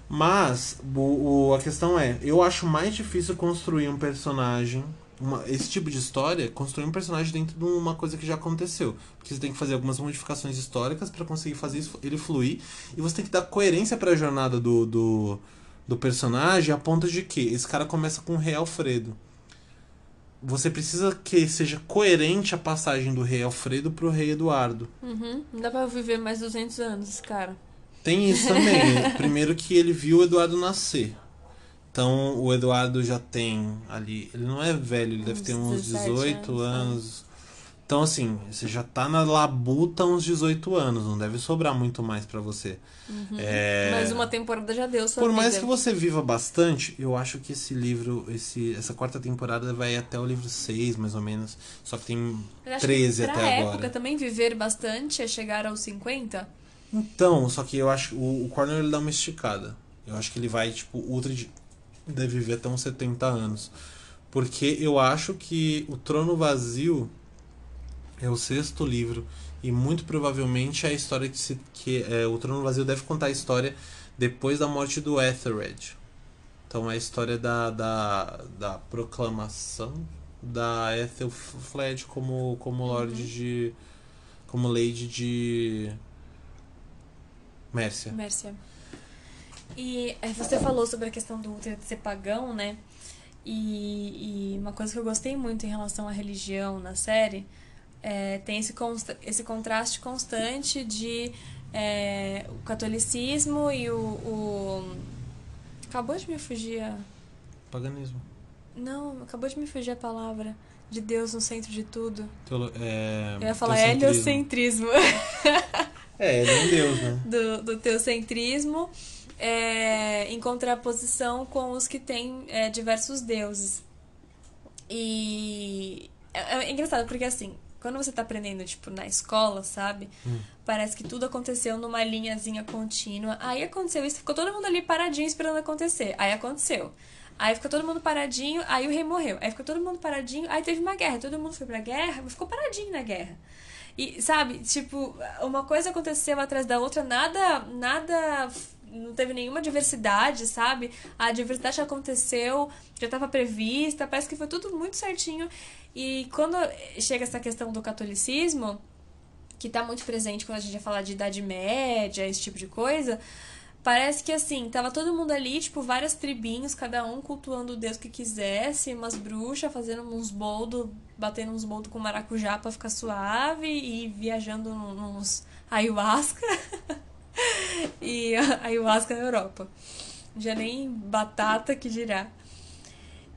Speaker 2: Mas o, o- a questão é, eu acho mais difícil construir um personagem, uma- esse tipo de história, construir um personagem dentro de uma coisa que já aconteceu. Porque você tem que fazer algumas modificações históricas pra conseguir fazer isso, ele fluir. E você tem que dar coerência pra jornada do, do, do personagem a ponto de que esse cara começa com o rei Alfredo. Você precisa que seja coerente a passagem do rei Alfredo pro rei Eduardo.
Speaker 1: Uhum. Não dá pra viver mais 200 anos, cara.
Speaker 2: Tem isso também. Primeiro que ele viu o Eduardo nascer. Então o Eduardo já tem ali. Ele não é velho, ele deve
Speaker 1: Uns
Speaker 2: ter uns
Speaker 1: 17
Speaker 2: 18
Speaker 1: anos, né?
Speaker 2: anos. Então, assim, você já tá na labuta uns 18 anos, não deve sobrar muito mais pra você. É,
Speaker 1: Mais uma temporada já deu sua
Speaker 2: Por mais
Speaker 1: vida.
Speaker 2: que você viva bastante, eu acho que esse livro, esse, essa quarta temporada vai até o livro 6, mais ou menos. Só que tem
Speaker 1: Mas acho
Speaker 2: 13
Speaker 1: que
Speaker 2: até
Speaker 1: época
Speaker 2: agora.
Speaker 1: também viver bastante é chegar aos 50.
Speaker 2: Então, só que eu acho que o, o Cornell ele dá uma esticada. Eu acho que ele vai, tipo, ultra de, deve viver até uns 70 anos. Porque eu acho que o Trono Vazio é o sexto livro. E muito provavelmente é a história que se. Que, é, o Trono Vazio deve contar a história depois da morte do Ethelred. Então é a história da, da, da proclamação da Ethelfled como, como Lorde de. como Lady de. Mércia.
Speaker 1: Mércia. E é, você falou sobre a questão do útero de ser pagão, né? E, e uma coisa que eu gostei muito em relação à religião na série é, tem esse, consta- esse contraste constante de é, o catolicismo e o, o. Acabou de me fugir a.
Speaker 2: Paganismo.
Speaker 1: Não, acabou de me fugir a palavra. De Deus no centro de tudo.
Speaker 2: Teolo- é,
Speaker 1: Eu ia falar heliocentrismo.
Speaker 2: É, ele é um deus, né?
Speaker 1: do, do teocentrismo é, em contraposição com os que têm é, diversos deuses. E é, é engraçado porque assim, quando você tá aprendendo, tipo, na escola, sabe?
Speaker 2: Hum.
Speaker 1: Parece que tudo aconteceu numa linhazinha contínua. Aí aconteceu isso, ficou todo mundo ali paradinho esperando acontecer. Aí aconteceu. Aí ficou todo mundo paradinho, aí o rei morreu. Aí ficou todo mundo paradinho, aí teve uma guerra. Todo mundo foi pra guerra, ficou paradinho na guerra. E, sabe, tipo, uma coisa aconteceu atrás da outra, nada, nada, não teve nenhuma diversidade, sabe? A diversidade aconteceu, já estava prevista, parece que foi tudo muito certinho. E quando chega essa questão do catolicismo, que tá muito presente quando a gente vai falar de Idade Média, esse tipo de coisa, parece que assim, tava todo mundo ali, tipo, várias tribinhos, cada um cultuando o Deus que quisesse, umas bruxas fazendo uns boldos, batendo uns boldos com maracujá pra ficar suave e viajando nos ayahuasca. e ayahuasca na Europa. Já nem batata que dirá.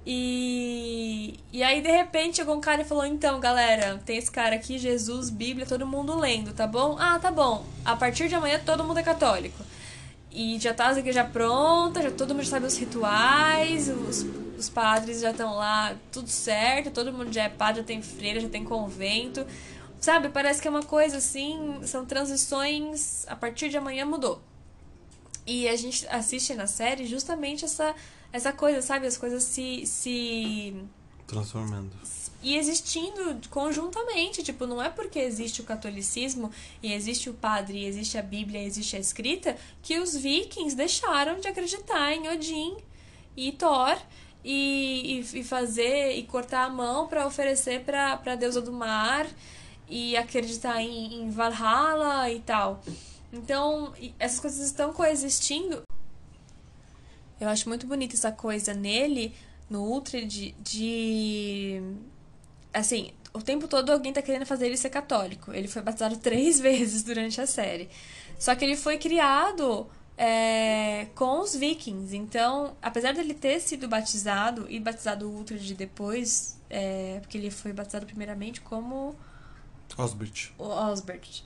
Speaker 1: E, e aí, de repente, chegou um cara e falou: Então, galera, tem esse cara aqui, Jesus, Bíblia, todo mundo lendo, tá bom? Ah, tá bom. A partir de amanhã todo mundo é católico. E já tá as igrejas prontas, já todo mundo já sabe os rituais, os, os padres já estão lá, tudo certo, todo mundo já é padre, já tem freira, já tem convento. Sabe, parece que é uma coisa assim, são transições, a partir de amanhã mudou. E a gente assiste na série justamente essa, essa coisa, sabe? As coisas se, se
Speaker 2: Transformando.
Speaker 1: e existindo conjuntamente. Tipo, não é porque existe o catolicismo e existe o padre, e existe a Bíblia, e existe a escrita, que os vikings deixaram de acreditar em Odin e Thor e, e, e fazer e cortar a mão para oferecer para a deusa do mar e acreditar em, em Valhalla e tal. Então, essas coisas estão coexistindo. Eu acho muito bonita essa coisa nele, no Ultra, de, de. Assim, o tempo todo alguém tá querendo fazer ele ser católico. Ele foi batizado três vezes durante a série. Só que ele foi criado é, com os vikings. Então, apesar dele ter sido batizado e batizado Ultra depois, é, porque ele foi batizado primeiramente como
Speaker 2: Osbert.
Speaker 1: o Osbert.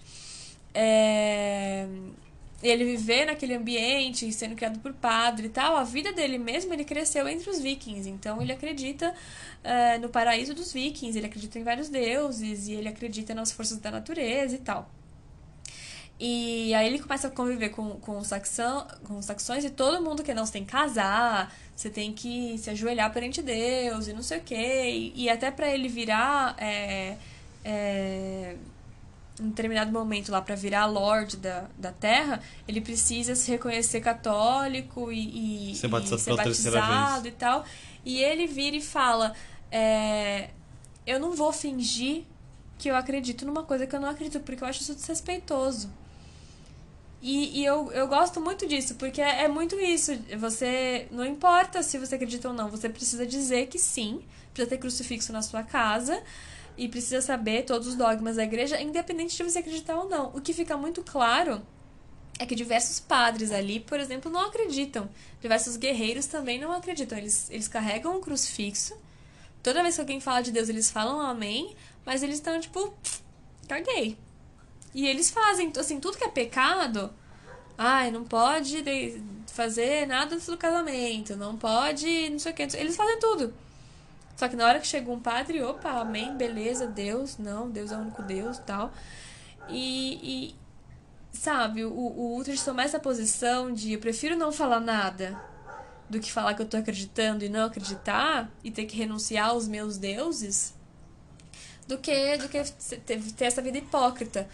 Speaker 1: É, ele viver naquele ambiente, sendo criado por padre e tal, a vida dele mesmo, ele cresceu entre os vikings. Então ele acredita é, no paraíso dos vikings, ele acredita em vários deuses e ele acredita nas forças da natureza e tal. E aí ele começa a conviver com, com, os saxão, com os saxões e todo mundo quer, não, você tem que casar, você tem que se ajoelhar perante Deus e não sei o quê. E, e até pra ele virar é, é, em determinado momento lá para virar Lorde da, da Terra, ele precisa se reconhecer católico e, e
Speaker 2: Ser batizado
Speaker 1: e
Speaker 2: terceira
Speaker 1: batizado e tal. E ele vira e fala: é, Eu não vou fingir que eu acredito numa coisa que eu não acredito, porque eu acho isso desrespeitoso. E, e eu, eu gosto muito disso, porque é, é muito isso. Você. Não importa se você acredita ou não, você precisa dizer que sim, precisa ter crucifixo na sua casa e precisa saber todos os dogmas da igreja, independente de você acreditar ou não. O que fica muito claro é que diversos padres ali, por exemplo, não acreditam. Diversos guerreiros também não acreditam. Eles, eles carregam um crucifixo. Toda vez que alguém fala de Deus, eles falam amém, mas eles estão tipo, caguei. E eles fazem, assim, tudo que é pecado, ai, não pode de- fazer nada antes do casamento, não pode, não sei o que, eles fazem tudo. Só que na hora que chega um padre, opa, amém, beleza, Deus, não, Deus é o único Deus tal. E, e sabe, o, o Ultra tomar essa posição de eu prefiro não falar nada do que falar que eu tô acreditando e não acreditar e ter que renunciar aos meus deuses do que do que ter, essa vida hipócrita.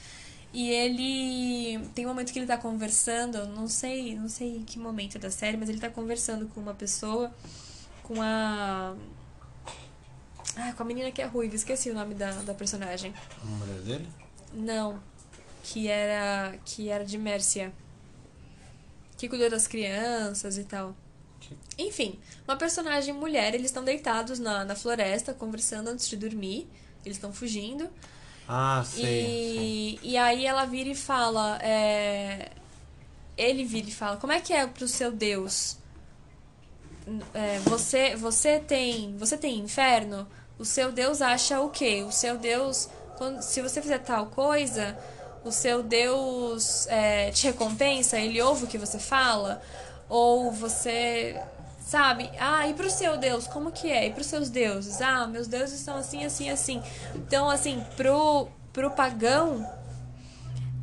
Speaker 1: E ele tem um momento que ele tá conversando, não sei, não sei em que momento da série, mas ele tá conversando com uma pessoa, com a ah, com a menina que é ruiva, esqueci o nome da, da personagem.
Speaker 2: A mulher dele?
Speaker 1: Não, que era que era de Mércia. Que cuidou das crianças e tal.
Speaker 2: Que-
Speaker 1: Enfim, uma personagem mulher, eles estão deitados na, na floresta, conversando antes de dormir. Eles estão fugindo.
Speaker 2: Ah, sei. sei.
Speaker 1: E, e aí ela vira e fala. é, ele vira e fala: Como é que é pro seu Deus? É, você, você tem você tem inferno? O seu Deus acha o quê? O seu Deus, quando, se você fizer tal coisa, o seu Deus é, te recompensa? Ele ouve o que você fala? Ou você sabe? Ah, e pro seu Deus, como que é? E pros seus deuses? Ah, meus deuses são assim, assim, assim. Então, assim, pro, pro pagão,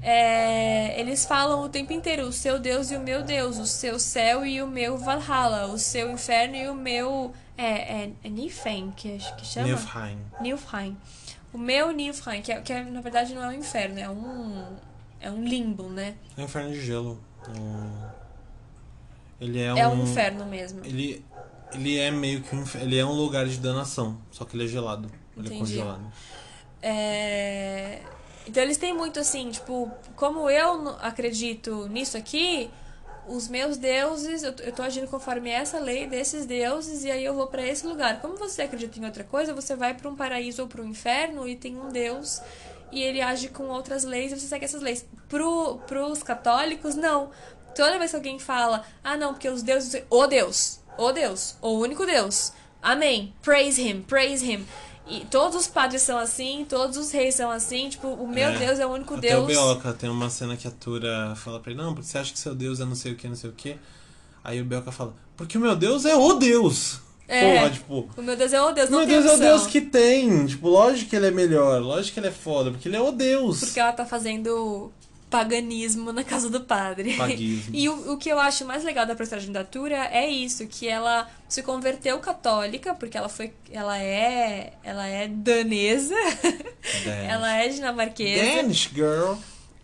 Speaker 1: é, eles falam o tempo inteiro: o seu Deus e o meu Deus, o seu céu e o meu Valhalla, o seu inferno e o meu. É, é, é Niflheim que, que chama?
Speaker 2: Niflheim.
Speaker 1: Niflheim. O meu Niflheim, que, é, que é, na verdade não é um inferno, é um. É um limbo, né?
Speaker 2: É um inferno de gelo. Um- Ele é um.
Speaker 1: É um inferno mesmo.
Speaker 2: Ele, ele é meio que um. Ele é um lugar de danação. Só que ele é gelado. Ele é
Speaker 1: Entendi.
Speaker 2: congelado.
Speaker 1: É, Então eles têm muito assim, tipo, como eu acredito nisso aqui, os meus deuses, eu, tô agindo conforme essa lei desses deuses e aí eu vou pra esse lugar. Como você acredita em outra coisa, você vai pra um paraíso ou pra um inferno e tem um deus e ele age com outras leis e você segue essas leis. Pro, pros católicos, não. Toda vez que alguém fala, ah não, porque os deuses, o Deus, o Deus, o único Deus, amém, praise him, praise him. E todos os padres são assim, todos os reis são assim, tipo, o meu
Speaker 2: É.
Speaker 1: Deus é o único
Speaker 2: Até
Speaker 1: Deus.
Speaker 2: o Belka tem uma cena que a Tura fala pra ele: Não, porque você acha que seu Deus é não sei o que, não sei o que. Aí o Belka fala: Porque o meu Deus é o Deus.
Speaker 1: É.
Speaker 2: Porra, tipo.
Speaker 1: O meu Deus é o Deus, não
Speaker 2: meu Deus é o
Speaker 1: opção.
Speaker 2: Deus que tem. Tipo, lógico que ele é melhor, lógico que ele é foda, porque ele é o Deus.
Speaker 1: Porque ela tá fazendo paganismo na casa do padre. E o, o que eu acho mais legal da personagem da Tura é isso, que ela se converteu católica, porque ela foi. Ela é. Ela é danesa.
Speaker 2: Danish.
Speaker 1: ela é dinamarquesa.
Speaker 2: Danish girl.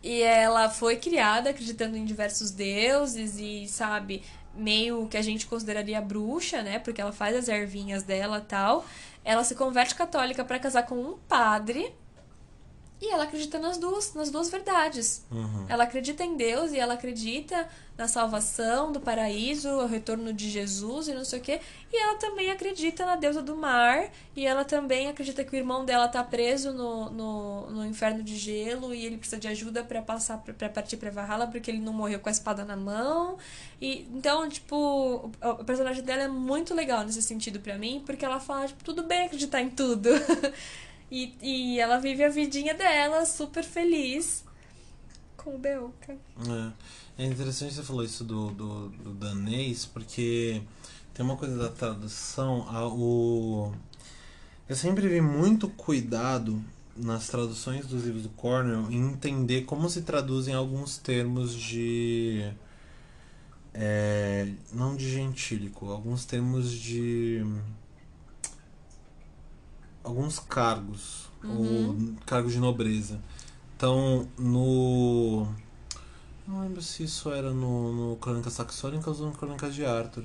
Speaker 1: E ela foi criada acreditando em diversos deuses e, sabe, meio que a gente consideraria bruxa, né? Porque ela faz as ervinhas dela e tal. Ela se converte católica para casar com um padre. E ela acredita nas duas, nas duas verdades.
Speaker 2: Uhum.
Speaker 1: Ela acredita em Deus e ela acredita na salvação do paraíso, o retorno de Jesus e não sei o quê. E ela também acredita na deusa do mar. E ela também acredita que o irmão dela tá preso no, no, no inferno de gelo e ele precisa de ajuda para passar para partir para Valhalla porque ele não morreu com a espada na mão. E então, tipo, o, personagem dela é muito legal nesse sentido para mim, porque ela fala, tipo, tudo bem acreditar em tudo. e, e ela vive a vidinha dela super feliz com o Belka.
Speaker 2: É. é interessante você falou isso do, do, do danês, porque tem uma coisa da tradução. A, o... Eu sempre vi muito cuidado nas traduções dos livros do Cornell em entender como se traduzem alguns termos de. É, não de gentílico, alguns termos de. Alguns cargos, ou cargos de nobreza. Então, no. Não lembro se isso era no, no Crônicas Saxônicas ou no Crônicas de Arthur.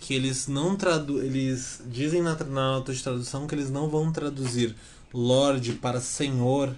Speaker 2: Que eles não tradu Eles dizem na, na nota de tradução que eles não vão traduzir Lorde para Senhor,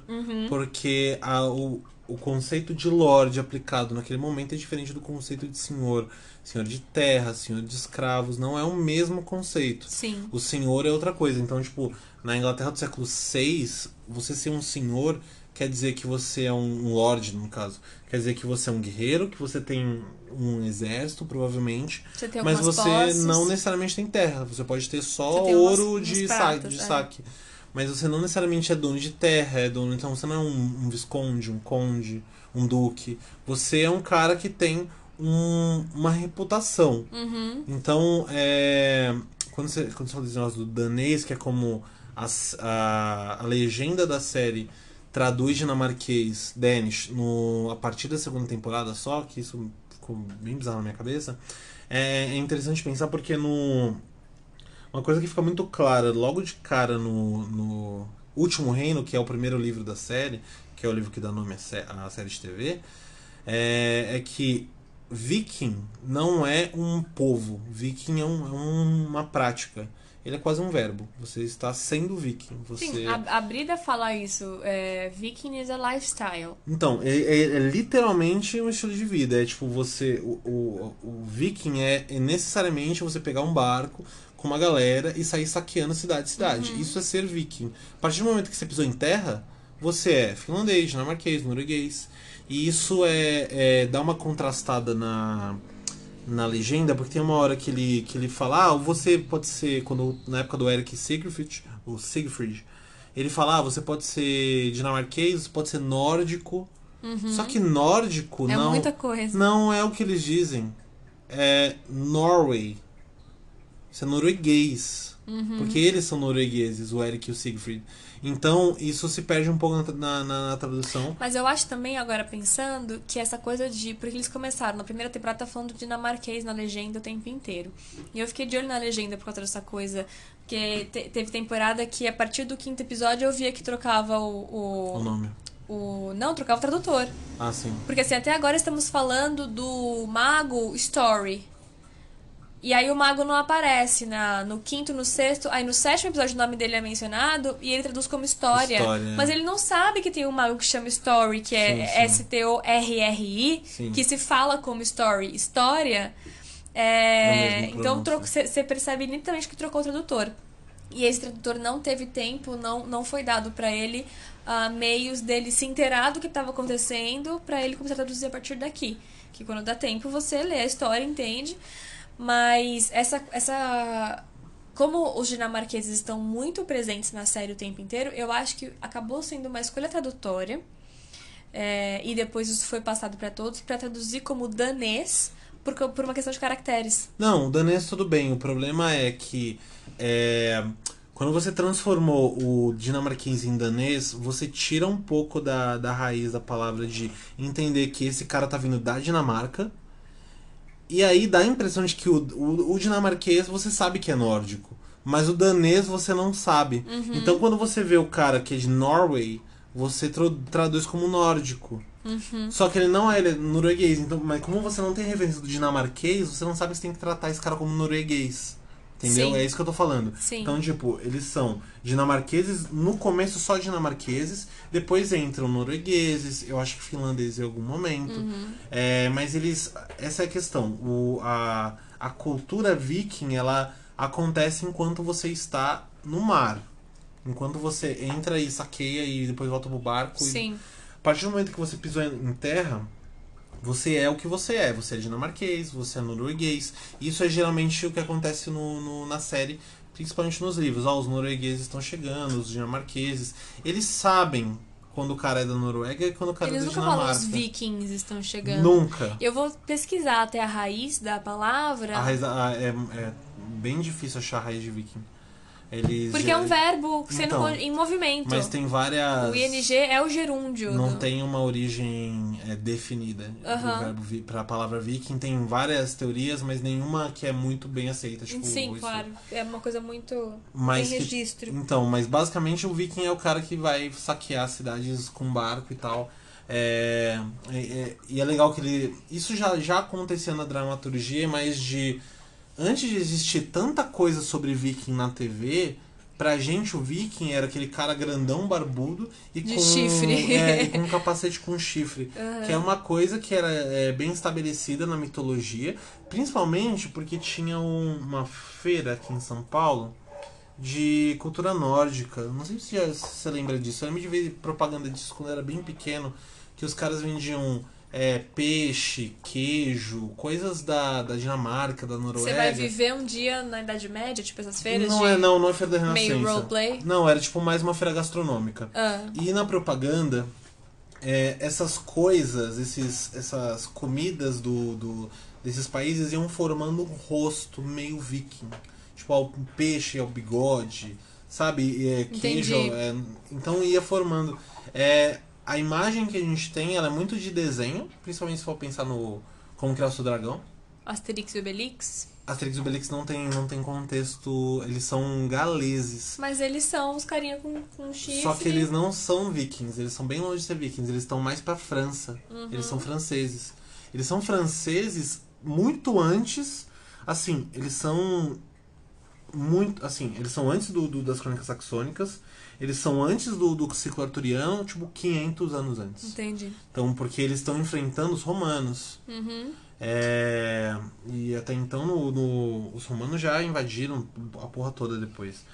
Speaker 2: porque a, o, o conceito de Lorde aplicado naquele momento é diferente do conceito de Senhor. Senhor de terra, Senhor de escravos, não é o mesmo conceito.
Speaker 1: Sim.
Speaker 2: O senhor é outra coisa. Então, tipo, na Inglaterra do século VI, você ser um senhor quer dizer que você é um lord, no caso. Quer dizer que você é um guerreiro, que você tem um exército, provavelmente.
Speaker 1: Você tem
Speaker 2: Mas você
Speaker 1: posses.
Speaker 2: não necessariamente tem terra. Você pode ter só
Speaker 1: umas-
Speaker 2: ouro
Speaker 1: uns
Speaker 2: de,
Speaker 1: pratos,
Speaker 2: saque, de
Speaker 1: é.
Speaker 2: saque. Mas você não necessariamente é dono de terra, é dono. Então você não é um, um visconde, um conde, um duque. Você é um cara que tem um- uma reputação.
Speaker 1: Uhum.
Speaker 2: Então, é, quando você, quando você fala desse negócio do danês, que é como as- a, a legenda da série traduz dinamarquês, Danish, no, a partir da segunda temporada só, que isso ficou bem bizarro na minha cabeça, é, é interessante pensar porque no. Uma coisa que fica muito clara logo de cara no, no Último Reino, que é o primeiro livro da série, que é o livro que dá nome à série de TV, é, é que Viking não é um povo. Viking é, um- é uma prática. Ele é quase um verbo. Você está sendo viking. Você...
Speaker 1: Sim, a, a Brida fala isso. É, Viking is a lifestyle.
Speaker 2: Então, é, é- é literalmente um estilo de vida. É tipo, você. O, o, o viking é, é necessariamente você pegar um barco com uma galera e sair saqueando cidade cidade. Isso é ser viking. A partir do momento que você pisou em terra, você é finlandês, dinamarquês, norueguês. E isso é, é dá uma contrastada na, na legenda, porque tem uma hora que ele, que ele fala, ah, você pode ser, quando na época do Eric Siegfried, o Siegfried, ele fala, ah, você pode ser dinamarquês, você pode ser nórdico. Só que nórdico
Speaker 1: Uhum. É
Speaker 2: não,
Speaker 1: muita coisa.
Speaker 2: não é o que eles dizem. É Norway. Isso é norueguês.
Speaker 1: Uhum.
Speaker 2: Porque eles são noruegueses, o Eric e o Siegfried. Então, isso se perde um pouco na, na- na tradução.
Speaker 1: Mas eu acho também, agora pensando, que essa coisa de. Porque eles começaram, na primeira temporada tá falando dinamarquês na legenda o tempo inteiro. E eu fiquei de olho na legenda por causa dessa coisa. Porque te- teve temporada que a partir do quinto episódio eu via que trocava o.
Speaker 2: O nome.
Speaker 1: o, o não, trocava o tradutor.
Speaker 2: Ah, sim.
Speaker 1: Porque assim, até agora estamos falando do mago Story. E aí o mago não aparece na, no quinto, no sexto. Aí no sétimo episódio o nome dele é mencionado e ele traduz como história.
Speaker 2: História, é.
Speaker 1: Mas ele não sabe que tem um mago que chama Story, que é. S-T-O-R-R-I, que se fala como Story. História.
Speaker 2: É
Speaker 1: É... então você percebe nitidamente que trocou o tradutor. E esse tradutor não teve tempo, não, não foi dado pra ele ah, meios dele se inteirar do que estava acontecendo pra ele começar a traduzir a partir daqui. Que quando dá tempo você lê a história, entende. Mas essa, essa como os dinamarqueses estão muito presentes na série o tempo inteiro, eu acho que acabou sendo uma escolha tradutória. É, e depois isso foi passado pra todos pra traduzir como danês por, por uma questão de caracteres.
Speaker 2: Não, o danês tudo bem. O problema é que é, Quando você transformou o dinamarquês em danês, você tira um pouco da, da raiz da palavra de entender que esse cara tá vindo da Dinamarca. E aí dá a impressão de que o, o, o dinamarquês você sabe que é nórdico. Mas o danês você não sabe.
Speaker 1: Uhum.
Speaker 2: Então quando você vê o cara que é de Norway, você tra- traduz como nórdico.
Speaker 1: Uhum.
Speaker 2: Só que ele não é, ele é norueguês. Então, mas como você não tem referência do dinamarquês, você não sabe se tem que tratar esse cara como norueguês. Entendeu?
Speaker 1: Sim.
Speaker 2: É isso que eu tô falando.
Speaker 1: Sim.
Speaker 2: Então, tipo, eles são dinamarqueses, no começo só dinamarqueses, depois entram noruegueses, eu acho que finlandeses em algum momento.
Speaker 1: Uhum.
Speaker 2: É, mas eles. Essa é a questão. O, a, a cultura viking, ela acontece enquanto você está no mar. Enquanto você entra e saqueia e depois volta pro barco. e-
Speaker 1: Sim.
Speaker 2: a partir do momento que você pisou em terra, você é o que você é. Você é dinamarquês, você é norueguês. Isso é geralmente o que acontece no, no- na série, principalmente nos livros. Ó, os noruegueses estão chegando, os dinamarqueses. Eles sabem quando o cara é da Noruega e quando o cara
Speaker 1: Eles
Speaker 2: é da
Speaker 1: nunca falam
Speaker 2: Dinamarca.
Speaker 1: os vikings estão chegando.
Speaker 2: Nunca.
Speaker 1: Eu vou pesquisar até a raiz da palavra.
Speaker 2: A raiz, a- é, é bem difícil achar a raiz de viking. Eles,
Speaker 1: Porque é um verbo sendo
Speaker 2: Então,
Speaker 1: em movimento.
Speaker 2: Mas tem várias.
Speaker 1: O ING é o gerúndio.
Speaker 2: Não
Speaker 1: do-
Speaker 2: tem uma origem é, definida verbo vi, pra palavra viking. Tem várias teorias, mas nenhuma que é muito bem aceita. Tipo,
Speaker 1: Sim,
Speaker 2: isso.
Speaker 1: claro. É uma coisa muito
Speaker 2: Mas
Speaker 1: em
Speaker 2: que-
Speaker 1: registro.
Speaker 2: Então, mas basicamente o viking é o cara que vai saquear cidades com barco e tal. É, é- é- e é legal que ele. Isso já, já acontecia na dramaturgia, mas de. Antes de existir tanta coisa sobre viking na TV, pra gente o viking era aquele cara grandão, barbudo e
Speaker 1: De
Speaker 2: com.
Speaker 1: chifre.
Speaker 2: É, e com um capacete com chifre.
Speaker 1: Aham.
Speaker 2: Que é uma coisa que era é, bem estabelecida na mitologia, principalmente porque tinha um- uma feira aqui em São Paulo de cultura nórdica. Não sei se você lembra disso. Eu lembro de ver propaganda disso quando eu era bem pequeno, que os caras vendiam é, peixe, queijo, coisas da, da Dinamarca, da Noruega.
Speaker 1: Você vai viver um dia na Idade Média, tipo essas feiras
Speaker 2: Não
Speaker 1: de
Speaker 2: é, não, não é feira da Renascença.
Speaker 1: meio roleplay?
Speaker 2: Não, era tipo mais uma feira gastronômica.
Speaker 1: Ah,
Speaker 2: E na propaganda, é, essas coisas, esses, essas comidas do, do- desses países iam formando um rosto meio viking. Tipo, o peixe ao bigode, sabe? É, queijo. É, então ia formando. É, a imagem que a gente tem, ela é muito de desenho, principalmente se for pensar no Como Criar o Seu Dragão.
Speaker 1: Asterix e Obelix.
Speaker 2: Asterix e Obelix não tem, não tem contexto, eles são galeses.
Speaker 1: Mas eles são os carinha com, com chifre.
Speaker 2: Só que eles não são vikings, eles são bem longe de ser vikings, eles estão mais pra França.
Speaker 1: Uhum.
Speaker 2: Eles são franceses. Eles são franceses muito antes, assim, eles são muito, assim, eles são antes do, do- das crônicas saxônicas, eles são antes do, do ciclo arturiano, tipo 500 anos antes.
Speaker 1: Entendi.
Speaker 2: Então, porque eles estão enfrentando os romanos.
Speaker 1: Uhum.
Speaker 2: É, e até então no, no- os romanos já invadiram a porra toda depois.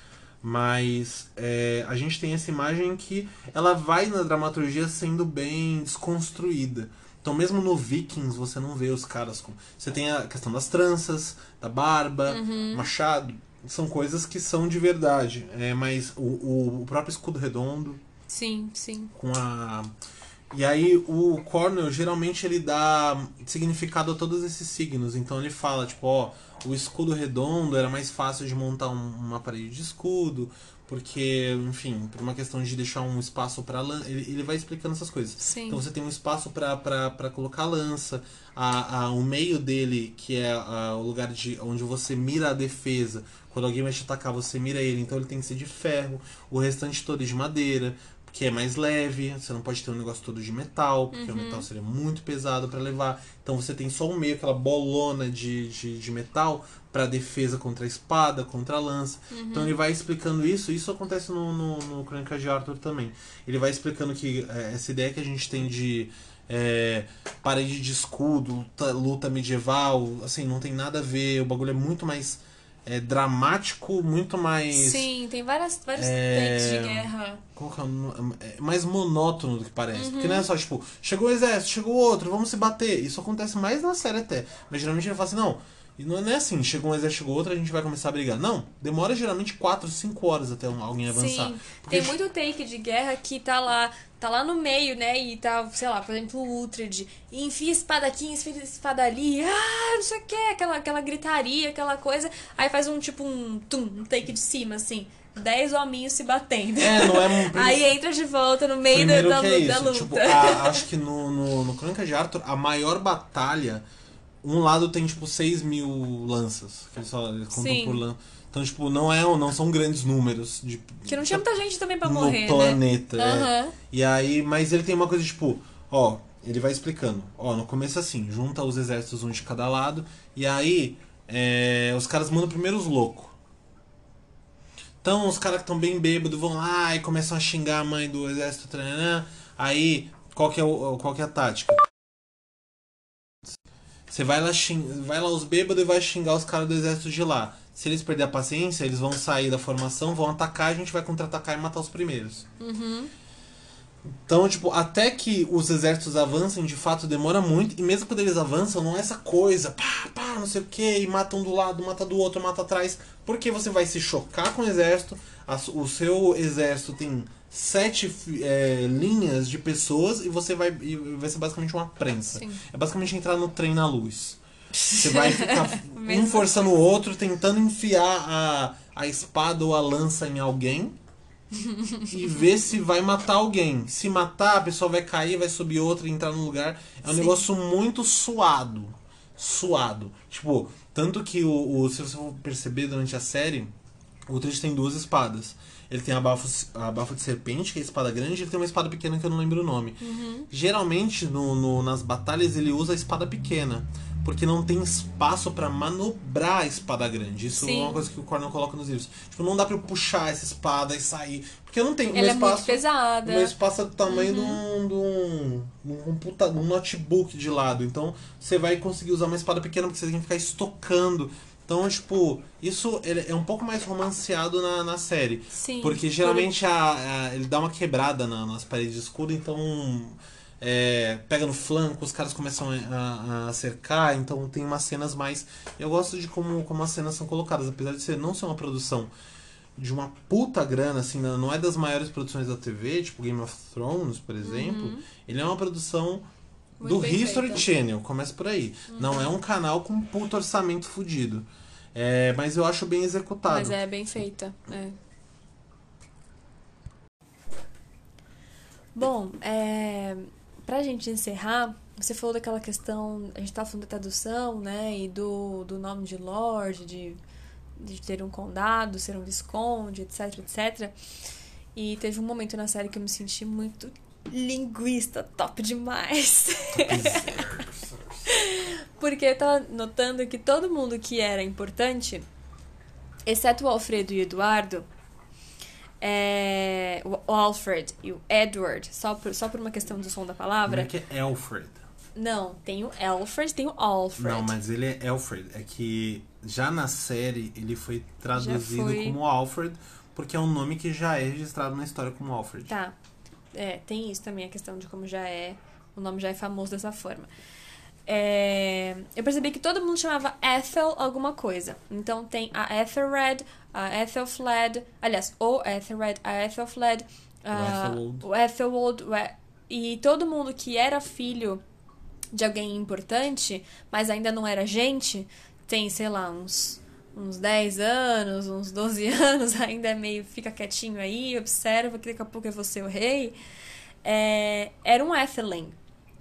Speaker 2: Mas é, a gente tem essa imagem que ela vai na dramaturgia sendo bem desconstruída. Então mesmo no Vikings você não vê os caras com. Você tem a questão das tranças, da barba, machado. São coisas que são de verdade. É, mas o, o, próprio escudo redondo
Speaker 1: Sim, sim.
Speaker 2: com a e aí o Cornell geralmente ele dá significado a todos esses signos. Então ele fala, tipo, ó, o escudo redondo era mais fácil de montar um- uma parede de escudo, porque, enfim, por uma questão de deixar um espaço para lança, ele, ele vai explicando essas coisas.
Speaker 1: Sim.
Speaker 2: Então você tem um espaço para colocar lança, a, a, o meio dele, que é a, o lugar de onde você mira a defesa. Quando alguém vai te atacar, você mira ele, então ele tem que ser de ferro, o restante todo é de madeira, que é mais leve, você não pode ter um negócio todo de metal, porque o metal seria muito pesado para levar. Então você tem só o meio, aquela bolona de, de, de metal para defesa contra a espada, contra a lança. Então ele vai explicando isso, isso acontece no, no, no Crônica de Arthur também. Ele vai explicando que é, essa ideia que a gente tem de é, parede de escudo, luta, luta medieval, assim, não tem nada a ver, o bagulho é muito mais é, dramático, muito mais.
Speaker 1: Sim, tem várias, vários
Speaker 2: É,
Speaker 1: tanques de guerra.
Speaker 2: Qual que é o no- é mais monótono do que parece. Porque não é só, tipo, chegou o exército, chegou outro, vamos se bater. Isso acontece mais na série até. Mas geralmente ele fala assim, não. E não é assim, chegou um exército, chegou outro, a gente vai começar a brigar. Não, demora geralmente 4, 5 horas até um- alguém avançar.
Speaker 1: Sim, tem muito take de guerra que tá lá, tá lá no meio, né? E tá, sei lá, por exemplo, o Uhtred. E enfia espada aqui, enfia espada ali. Ah, não sei o que, aquela, aquela gritaria, aquela coisa. Aí faz um tipo um tum, um take de cima, assim. 10 hominhos se batendo.
Speaker 2: É, não é um.
Speaker 1: Aí entra de volta no meio
Speaker 2: Primeiro
Speaker 1: da,
Speaker 2: é
Speaker 1: da, luta.
Speaker 2: Tipo, a- acho que no, no, no Crônica de Arthur, a maior batalha, um lado tem, tipo, 6 mil lanças. Que eles, só, eles contam
Speaker 1: Sim.
Speaker 2: por lan... Então, tipo, não, é, não são grandes números de,
Speaker 1: Que não tinha muita gente também pra
Speaker 2: no
Speaker 1: morrer, né?
Speaker 2: planeta. é.
Speaker 1: Aham.
Speaker 2: E aí, mas ele tem uma coisa tipo, ó, ele vai explicando. Ó, no começo assim, junta os exércitos um de cada lado, e aí é, os caras mandam primeiro os loucos. Então os caras que estão bem bêbados vão lá e começam a xingar a mãe do exército. Taranã. Aí, qual que, é o, qual que é a tática? Você vai lá, xing... vai lá os bêbados e vai xingar os caras do exército de lá. Se eles perderem a paciência, eles vão sair da formação, vão atacar, a gente vai contra-atacar e matar os primeiros.
Speaker 1: Uhum.
Speaker 2: Então, tipo, até que os exércitos avancem, de fato demora muito, e mesmo quando eles avançam, não é essa coisa, pá, pá, não sei o que, e matam do lado, mata do outro, mata atrás, porque você vai se chocar com o exército, a o seu exército tem sete é, linhas de pessoas, e você vai, e vai ser basicamente uma prensa.
Speaker 1: Sim.
Speaker 2: É basicamente entrar no trem na luz. Você vai ficar um forçando o outro, tentando enfiar a, a espada ou a lança em alguém e ver se vai matar alguém. Se matar, a pessoa vai cair, vai subir outra e entrar no lugar. É um
Speaker 1: Sim.
Speaker 2: negócio muito suado. Suado. Tipo, tanto que o, o- se você for perceber durante a série, o Utrecht tem duas espadas. Ele tem a bafo, a bafo de serpente, que é a espada grande, e ele tem uma espada pequena que eu não lembro o nome. Geralmente, no, no- nas batalhas, ele usa a espada pequena. Porque não tem espaço pra manobrar a espada grande. Isso
Speaker 1: Sim.
Speaker 2: é uma coisa que o Cornell coloca nos livros. Tipo, não dá pra eu puxar essa espada e sair. Porque eu não tenho.
Speaker 1: Ela
Speaker 2: meu
Speaker 1: é muito
Speaker 2: espaço,
Speaker 1: pesada.
Speaker 2: o meu espaço é do tamanho de, um, de, um, de um computa- um notebook de lado. Então, você vai conseguir usar uma espada pequena porque você tem que ficar estocando. Então, tipo, isso é um pouco mais romanceado na, na série.
Speaker 1: Sim.
Speaker 2: Porque geralmente a, a- ele dá uma quebrada na- nas paredes de escudo, então é, pega no flanco, os caras começam a, a cercar, então tem umas cenas mais. Eu gosto de como, como as cenas são colocadas, apesar de ser, não ser uma produção de uma puta grana, assim, não não é das maiores produções da TV, tipo Game of Thrones, por exemplo. Ele é uma produção
Speaker 1: Uhum. Muito
Speaker 2: do History
Speaker 1: feita.
Speaker 2: Channel, começa por aí. Não é um canal com um puto orçamento fudido. É, mas eu acho bem executado.
Speaker 1: Mas é bem feita. É. Bom, é, pra gente encerrar, você falou daquela questão, a gente tava falando da tradução, né, e do, do nome de Lorde, de, de ter um condado, ser um visconde, etc, etc. E teve um momento na série que eu me senti muito linguista, top demais. Porque eu tava notando que todo mundo que era importante, exceto o Alfredo e o Eduardo, é, o Alfred e o Edward, só por, só por uma questão do som da palavra.
Speaker 2: é que é Alfred?
Speaker 1: Não, tem o Alfred, tem o Alfred.
Speaker 2: Não, mas ele é Alfred. É que já na série ele foi traduzido
Speaker 1: foi.
Speaker 2: como Alfred, porque é um nome que já é registrado na história como Alfred.
Speaker 1: Tá. É, tem isso também, a questão de como já é. O nome já é famoso dessa forma. É, eu percebi que todo mundo chamava Ethel alguma coisa. Então tem a Ethelred, a Ethelfled, aliás, o Ethelred, a Ethelfled,
Speaker 2: Ethelwold.
Speaker 1: o Ethelwold, o E- e todo mundo que era filho de alguém importante, mas ainda não era gente, tem, sei lá, uns, uns 10 anos, uns 12 anos, ainda é meio fica quietinho aí, observa que daqui a pouco é você o rei. É, era um Ethelyn.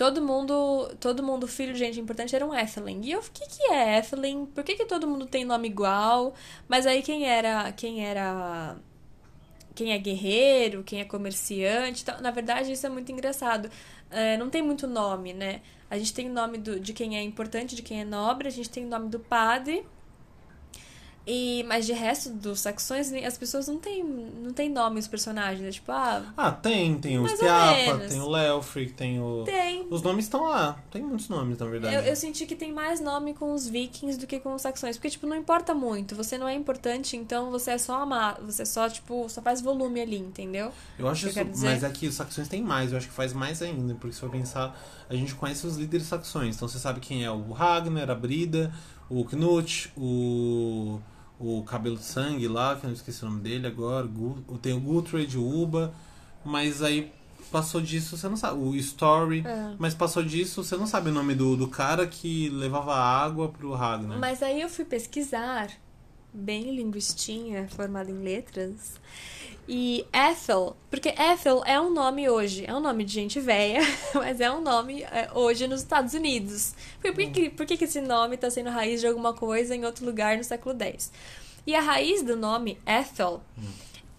Speaker 1: Todo mundo, todo mundo, filho de gente importante, era um Ethelyn. E eu, o que que é Ethelyn? Por que que todo mundo tem nome igual? Mas aí quem era, quem era quem é guerreiro, quem é comerciante. Então, na verdade, isso é muito engraçado. É, não tem muito nome, né? A gente tem o nome do, de quem é importante, de quem é nobre, a gente tem o nome do padre. E, mas de resto dos saxões, as pessoas não têm não tem nome os personagens. né? Tipo, ah,
Speaker 2: Ah, tem, tem o
Speaker 1: menos.
Speaker 2: tem o Leofric, tem o.
Speaker 1: tem.
Speaker 2: Os nomes estão lá. Tem muitos nomes, na verdade.
Speaker 1: Eu, eu senti que tem mais nome com os vikings do que com os saxões. Porque, tipo, não importa muito. Você não é importante, então você é só amar. Você só, tipo, só faz volume ali, entendeu?
Speaker 2: Eu acho
Speaker 1: que
Speaker 2: isso, mas aqui os saxões tem mais, eu acho que faz mais ainda, porque se for pensar, a gente conhece os líderes saxões, então você sabe quem é o Ragnar, a Brida, o Knut, o, o Cabelo de Sangue lá, que eu não esqueci o nome dele agora, tem o Guthred, o Uba, mas aí passou disso, você não sabe, o Story,
Speaker 1: É.
Speaker 2: mas passou disso, você não sabe o nome do, do cara que levava água pro Ragnar.
Speaker 1: Mas aí eu fui pesquisar bem linguistinha, formada em letras. E Ethel, porque Ethel é um nome hoje, é um nome de gente velha, mas é um nome é, hoje nos Estados Unidos. Por, por, que, por que, que esse nome está sendo raiz de alguma coisa em outro lugar no século X? E a raiz do nome Ethel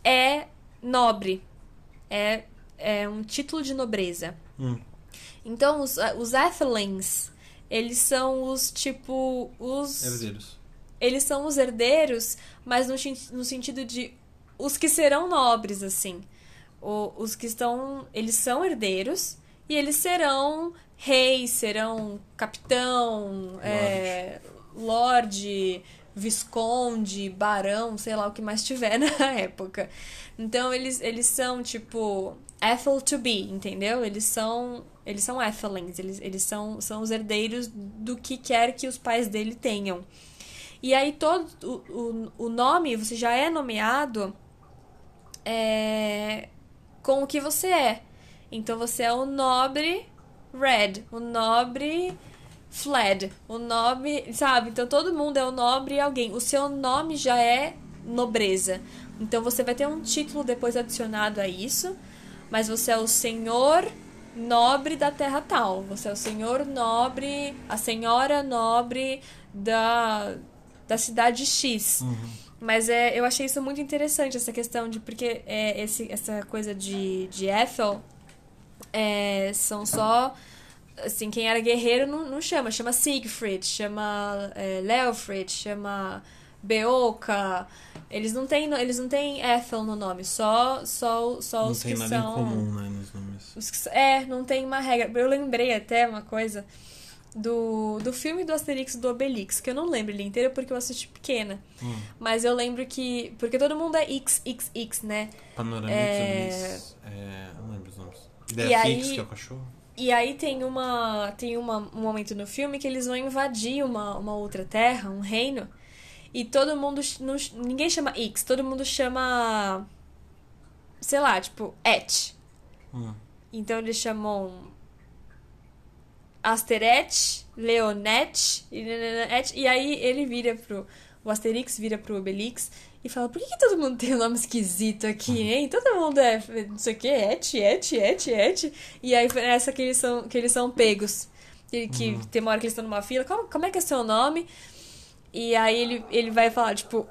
Speaker 1: é nobre, é, é um título de nobreza.
Speaker 2: Hum.
Speaker 1: Então, os, os Ethelings, eles são os, tipo, os...
Speaker 2: Herdeiros.
Speaker 1: Eles são os herdeiros, mas no, no sentido de os que serão nobres, assim. O, os que estão. Eles são herdeiros e eles serão reis, serão capitão, lorde, é, lorde visconde, barão, sei lá o que mais tiver na época. Então eles, eles são tipo Ethel to be, entendeu? Eles são eles são Ethelings, eles, eles são, são os herdeiros do que quer que os pais dele tenham. E aí todo o, o, o nome, você já é nomeado é, com o que você é. Então você é o nobre Red, o nobre Fled, o nobre, sabe? Então todo mundo é o nobre alguém. O seu nome já é nobreza. Então você vai ter um título depois adicionado a isso, mas você é o senhor nobre da terra tal. Você é o senhor nobre, a senhora nobre da, da cidade X.
Speaker 2: Uhum.
Speaker 1: Mas é, eu achei isso muito interessante, essa questão de. Porque é, esse, essa coisa de, de Ethel é, são só. Assim, quem era guerreiro não, não chama. Chama Siegfried, chama é, Leofried, chama Beoka. Eles não têm, eles não têm Ethel no nome, só, só, só
Speaker 2: não
Speaker 1: os
Speaker 2: tem
Speaker 1: que
Speaker 2: nada
Speaker 1: são.
Speaker 2: em comum, né, nos nomes.
Speaker 1: Que, é, não tem uma regra. Eu lembrei até uma coisa do, do filme do Asterix do Obelix, que eu não lembro ele inteiro porque eu assisti pequena.
Speaker 2: Hum.
Speaker 1: Mas eu lembro que. Porque todo mundo é XXX, né?
Speaker 2: Panorâmicos,
Speaker 1: É.
Speaker 2: é... não lembro os nomes.
Speaker 1: E aí-
Speaker 2: que é o cachorro.
Speaker 1: E aí tem uma. Tem uma, um momento no filme que eles vão invadir uma, uma outra terra, um reino. E todo mundo. Não, ninguém chama X, todo mundo chama. Sei lá, tipo, Et.
Speaker 2: Hum.
Speaker 1: Então eles chamam Asteret, Leonet e nananete, e aí ele vira pro. O Asterix vira pro Obelix e fala: Por que, que todo mundo tem um nome esquisito aqui, hein? Todo mundo é não sei o que, et, et, et, et. E aí foi nessa que eles são, que eles são pegos. Que, que tem uma hora que eles estão numa fila. Como, como é que é seu nome? E aí ele, ele vai falar, tipo,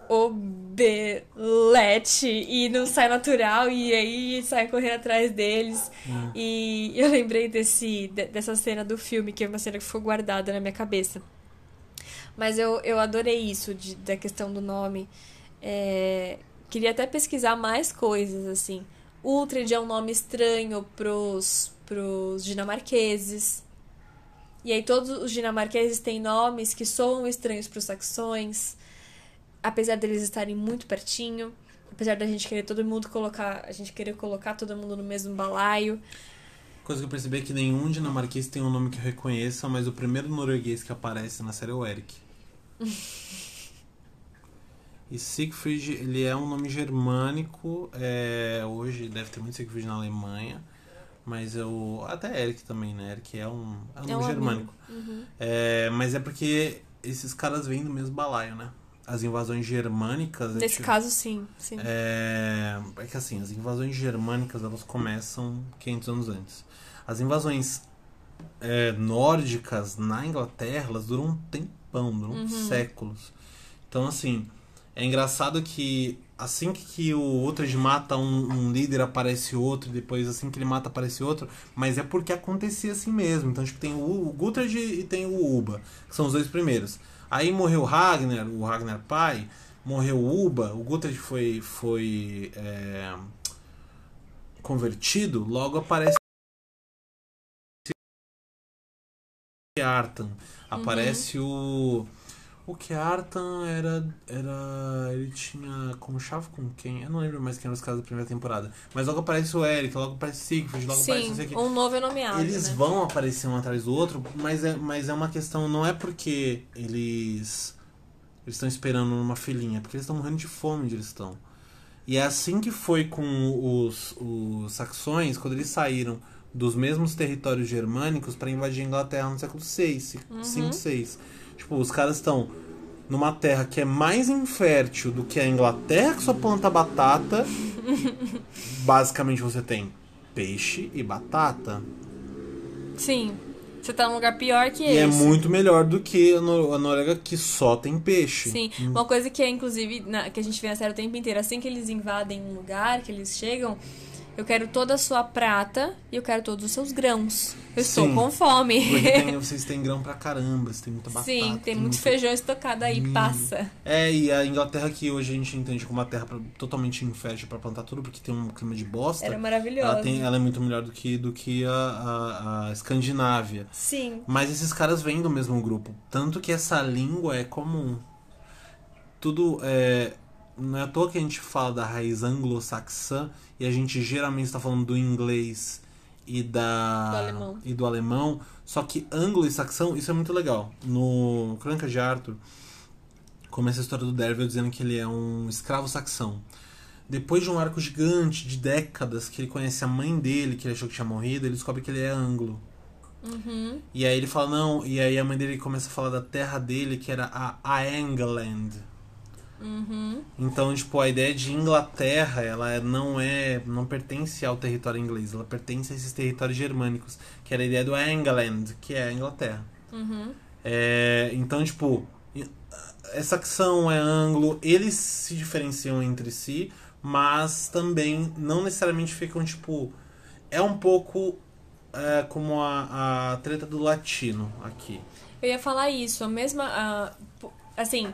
Speaker 1: obelete, e não sai natural, e aí sai correndo atrás deles. E eu lembrei desse, de- dessa cena do filme, que é uma cena que ficou guardada na minha cabeça. Mas eu, eu adorei isso, de, da questão do nome. É, queria até pesquisar mais coisas, assim. Uhtred é um nome estranho pros, pros dinamarqueses. E aí todos os dinamarqueses têm nomes que soam estranhos para os saxões, apesar deles estarem muito pertinho, apesar da gente querer todo mundo colocar, a gente querer colocar todo mundo no mesmo balaio.
Speaker 2: Coisa que eu percebi é que nenhum dinamarquês tem um nome que eu reconheça, mas o primeiro norueguês que aparece na série é o Eric. e Siegfried, ele é um nome germânico. é, hoje deve ter muito Siegfried na Alemanha. Mas eu. Até Eric também, né? Eric é um, é um
Speaker 1: É um
Speaker 2: germânico.
Speaker 1: Uhum.
Speaker 2: É, mas é porque esses caras vêm do mesmo balaio, né? As invasões germânicas.
Speaker 1: Nesse
Speaker 2: tipo-
Speaker 1: caso, sim, sim.
Speaker 2: é, é que assim, as invasões germânicas elas começam 500 anos antes. As invasões é, nórdicas na Inglaterra elas duram um tempão, duram
Speaker 1: Uhum.
Speaker 2: séculos. Então assim, é engraçado que assim que o Uhtred mata um, um líder aparece outro, e depois assim que ele mata aparece outro, mas é porque acontecia assim mesmo. Então tipo tem o, o e tem o Uba, que são os dois primeiros. Aí morreu Ragnar, o Ragnar pai, morreu o Uba, o Guthred foi, foi é, convertido, logo aparece Artan. Aparece o. O que Artan era. era. Ele tinha conchavo com quem? Eu não lembro mais quem eram os caras da primeira temporada. Mas logo aparece o Eric, logo aparece Siegfried, logo aparece não sei o
Speaker 1: Sim, um novo é nomeado,
Speaker 2: Eles
Speaker 1: né?
Speaker 2: vão aparecer um atrás do outro, mas é, mas é uma questão, não é porque eles eles estão esperando numa filinha, é porque eles estão morrendo de fome onde eles estão. E é assim que foi com os, os saxões, quando eles saíram dos mesmos territórios germânicos para invadir a Inglaterra no século VI,
Speaker 1: Uhum.
Speaker 2: 5, 6. Tipo, os caras estão numa terra que é mais infértil do que a Inglaterra que só planta batata, basicamente você tem peixe e batata.
Speaker 1: Sim. Você tá num lugar pior que
Speaker 2: E
Speaker 1: esse.
Speaker 2: é muito melhor do que a, Nor- a Noruega que só tem peixe.
Speaker 1: Sim, uma coisa que é, inclusive, na- que a gente vê na série o tempo inteiro, assim que eles invadem um lugar, que eles chegam, eu quero toda a sua prata e eu quero todos os seus grãos. Eu estou com fome.
Speaker 2: Tem- vocês têm grão pra caramba, vocês têm muita batata.
Speaker 1: Sim, tem muito
Speaker 2: muito
Speaker 1: feijão estocado aí,
Speaker 2: Hum.
Speaker 1: passa.
Speaker 2: É, e a Inglaterra que hoje a gente entende como uma terra pra- totalmente infértil pra plantar tudo, porque tem um clima de bosta.
Speaker 1: Era maravilhoso.
Speaker 2: ela, tem, ela é muito melhor do que, do que a, a, a Escandinávia.
Speaker 1: Sim.
Speaker 2: Mas esses caras vêm do mesmo grupo. Tanto que essa língua é comum. Tudo é. Não é à toa que a gente fala da raiz anglo-saxã e a gente geralmente está falando do inglês e da
Speaker 1: Do alemão.
Speaker 2: e do alemão. Só que anglo e saxão, isso é muito legal. No Crônica de Arthur, começa a história do Dervel dizendo que ele é um escravo saxão. Depois de um arco gigante de décadas que ele conhece a mãe dele, que ele achou que tinha morrido, ele descobre que ele é anglo.
Speaker 1: Uhum.
Speaker 2: E aí ele fala, não, e aí a mãe dele começa a falar da terra dele, que era a, a England.
Speaker 1: Uhum.
Speaker 2: Então, tipo, a ideia de Inglaterra, ela não é, não pertence ao território inglês, ela pertence a esses territórios germânicos, que era a ideia do England, que é a Inglaterra.
Speaker 1: Uhum.
Speaker 2: É, então, tipo, é saxão, é anglo, eles se diferenciam entre si, mas também não necessariamente ficam, tipo, é um pouco é, como a, a treta do latino aqui.
Speaker 1: Eu ia falar isso, a mesma. assim,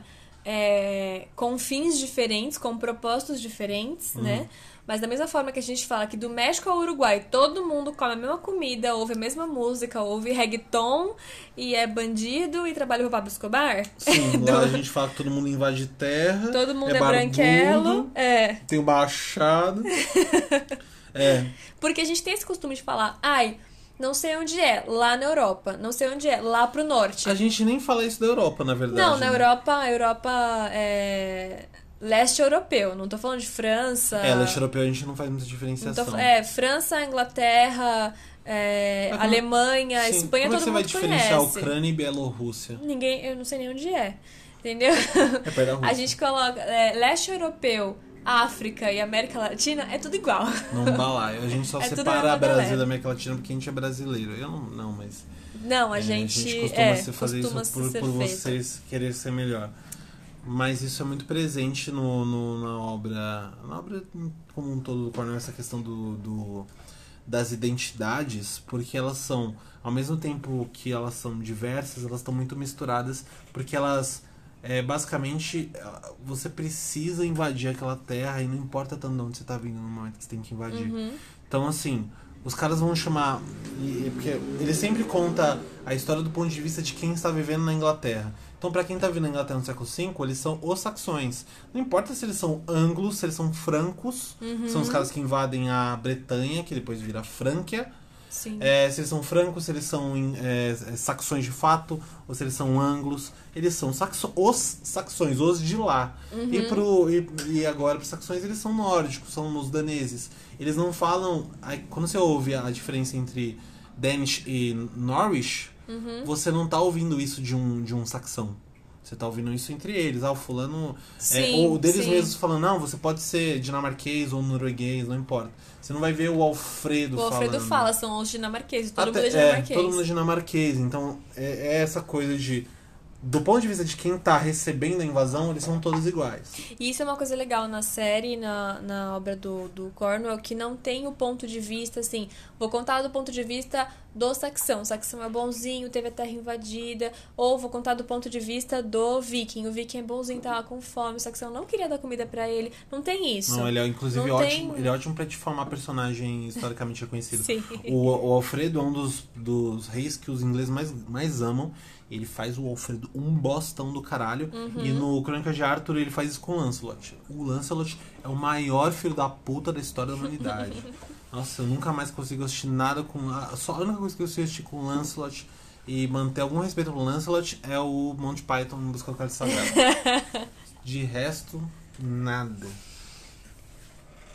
Speaker 1: é, com fins diferentes, com propósitos diferentes,
Speaker 2: Uhum.
Speaker 1: né? Mas da mesma forma que a gente fala que do México ao Uruguai todo mundo come a mesma comida, ouve a mesma música, ouve reggaeton e é bandido e trabalha pro Pablo Escobar.
Speaker 2: Sim,
Speaker 1: Do-
Speaker 2: lá a gente fala que todo mundo invade terra.
Speaker 1: Todo mundo é,
Speaker 2: barbudo,
Speaker 1: branquelo. É.
Speaker 2: Tem o baixado. é.
Speaker 1: Porque a gente tem esse costume de falar, ai, não sei onde é, lá na Europa. Não sei onde é, lá pro norte.
Speaker 2: A gente nem fala isso da Europa, na verdade.
Speaker 1: Não, na
Speaker 2: né?
Speaker 1: Europa, a Europa é leste europeu. Não tô falando de França.
Speaker 2: É, leste europeu a gente não faz muita diferenciação.
Speaker 1: tô- é, França, Inglaterra, é, Alemanha,
Speaker 2: Sim,
Speaker 1: Espanha,
Speaker 2: como é
Speaker 1: todo
Speaker 2: que você vai
Speaker 1: mundo
Speaker 2: diferenciar
Speaker 1: conhece.
Speaker 2: Ucrânia e Bielorrússia?
Speaker 1: Ninguém, eu não sei nem onde é. Entendeu?
Speaker 2: É perto da Rússia.
Speaker 1: A gente coloca é, leste europeu, África e América Latina, é tudo igual.
Speaker 2: Não balaio. A gente só
Speaker 1: É
Speaker 2: separa Brasil da América Latina porque a gente é brasileiro. Eu não, não mas.
Speaker 1: Não, a
Speaker 2: é,
Speaker 1: gente,
Speaker 2: costuma
Speaker 1: é,
Speaker 2: se fazer
Speaker 1: costuma
Speaker 2: isso por, por vocês querer ser melhor. Mas isso é muito presente no, no- na obra. Na obra como um todo do Cornell, essa questão do, do- das identidades, porque elas são, ao mesmo tempo que elas são diversas, elas estão muito misturadas, porque elas. É, basicamente, você precisa invadir aquela terra e não importa tanto de onde você tá vindo no momento que você tem que invadir.
Speaker 1: Uhum.
Speaker 2: Então, assim, os caras vão chamar. Porque ele sempre conta a história do ponto de vista de quem está vivendo na Inglaterra. Então, pra quem tá vivendo na Inglaterra no século V, eles são os saxões. Não importa se eles são anglos, se eles são francos,
Speaker 1: Uhum.
Speaker 2: são os caras que invadem a Bretanha, que depois vira Frânquia.
Speaker 1: Sim.
Speaker 2: É, se eles são francos, se eles são é, é, saxões de fato, ou se eles são anglos. Eles são saxo os saxões, os de lá.
Speaker 1: Uhum.
Speaker 2: E, pro, e, e agora, para os saxões, eles são nórdicos, são os daneses. Eles não falam. aí, Quando você ouve a diferença entre Danish e Norwich,
Speaker 1: Uhum.
Speaker 2: você não tá ouvindo isso de um, de um saxão. Você tá ouvindo isso entre eles. Ah, o fulano. é,
Speaker 1: Sim,
Speaker 2: ou deles
Speaker 1: sim.
Speaker 2: mesmos falando, não, você pode ser dinamarquês ou norueguês, não importa. Você não vai ver o Alfredo
Speaker 1: O Alfredo
Speaker 2: falando.
Speaker 1: fala, são os dinamarqueses, todo
Speaker 2: Até-
Speaker 1: mundo é dinamarquês.
Speaker 2: todo mundo é dinamarquês. Então, é, é essa coisa de. Do ponto de vista de quem tá recebendo a invasão, eles são todos iguais.
Speaker 1: E isso é uma coisa legal na série, na, na obra do, do Cornwell, que não tem o ponto de vista, assim, vou contar do ponto de vista do Saxão. O Saxão é bonzinho, teve a terra invadida, ou vou contar do ponto de vista do Viking. O Viking é bonzinho, tava com fome, o Saxão não queria dar comida pra ele. Não tem isso.
Speaker 2: Não, ele é inclusive
Speaker 1: Não
Speaker 2: ótimo.
Speaker 1: tem-
Speaker 2: Ele é ótimo pra te formar personagem historicamente reconhecido.
Speaker 1: Sim.
Speaker 2: O, o Alfredo é um dos, dos reis que os ingleses mais, mais amam. Ele faz o Alfredo um bostão do caralho.
Speaker 1: Uhum.
Speaker 2: E no Crônica de Arthur ele faz isso com o Lancelot. O Lancelot é o maior filho da puta da história da humanidade. Nossa, eu nunca mais consigo assistir nada com. a- Só a única coisa que eu consigo assistir com o Lancelot e manter algum respeito pelo Lancelot é o Monty Python em Busca do Cálice Sagrado. De resto, nada.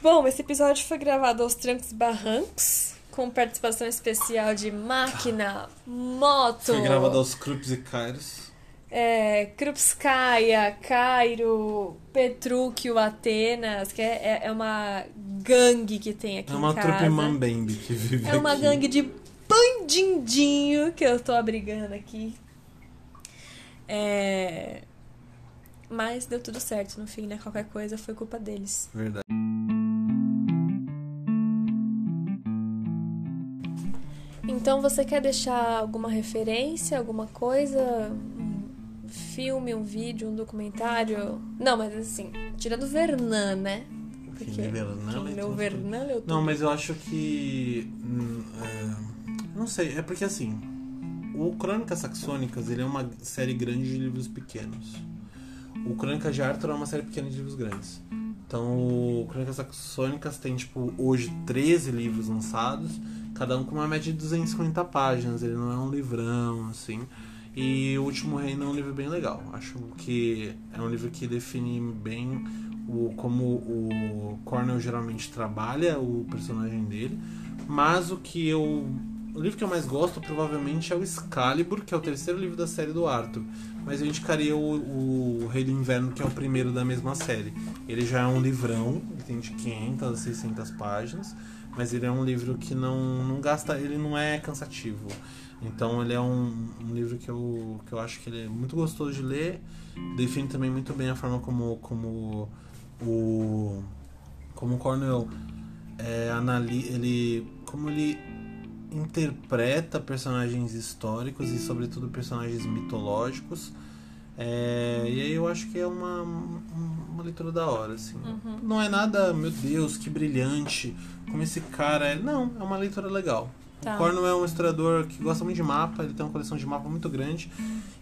Speaker 1: Bom, esse episódio foi gravado aos trancos e barrancos, com participação especial de máquina, moto.
Speaker 2: Foi gravado aos Krups e Kairos.
Speaker 1: é, Krupskaya, Cairo, Petrúquio, Atenas, que é, é, é uma gangue que tem aqui
Speaker 2: É uma
Speaker 1: em casa.
Speaker 2: trupe mambembe que vive
Speaker 1: É uma
Speaker 2: aqui.
Speaker 1: gangue de bandindinho que eu tô abrigando aqui. É... Mas deu tudo certo no fim, né? Qualquer coisa foi culpa deles.
Speaker 2: Verdade.
Speaker 1: Então você quer deixar alguma referência, alguma coisa? Um filme, um vídeo, um documentário? Não, mas assim, tirando Vernan, né? Porque
Speaker 2: Vernan,
Speaker 1: quem
Speaker 2: lê
Speaker 1: leu
Speaker 2: tudo.
Speaker 1: Vernan leu tudo.
Speaker 2: Não, mas eu acho que. hum, é, não sei, é porque assim. O Crônicas Saxônicas ele é uma série grande de livros pequenos. O Crônicas de Arthur é uma série pequena de livros grandes. Então, o Crônicas Saxônicas tem, tipo, hoje 13 livros lançados, cada um com uma média de 250 páginas. Ele não é um livrão, assim. E O Último Reino é um livro bem legal. Acho que é um livro que define bem o, como o Cornell geralmente trabalha o personagem dele. Mas o que eu. O livro que eu mais gosto provavelmente é o Excalibur, que é o terceiro livro da série do Arthur. Mas eu indicaria o, o Rei do Inverno, que é o primeiro da mesma série. Ele já é um livrão, tem de 500 a 600 páginas, mas ele é um livro que não, não gasta, ele não é cansativo. Então ele é um, um livro que eu, que eu acho que ele é muito gostoso de ler, define também muito bem a forma como, como o como o é, anali ele como ele interpreta personagens históricos e sobretudo personagens mitológicos É, e aí eu acho que é uma, uma leitura da hora assim
Speaker 1: Uhum.
Speaker 2: não é nada meu Deus que brilhante como esse cara é não é uma leitura legal
Speaker 1: Tá.
Speaker 2: o é um historiador que gosta muito de mapa ele tem uma coleção de mapa muito grande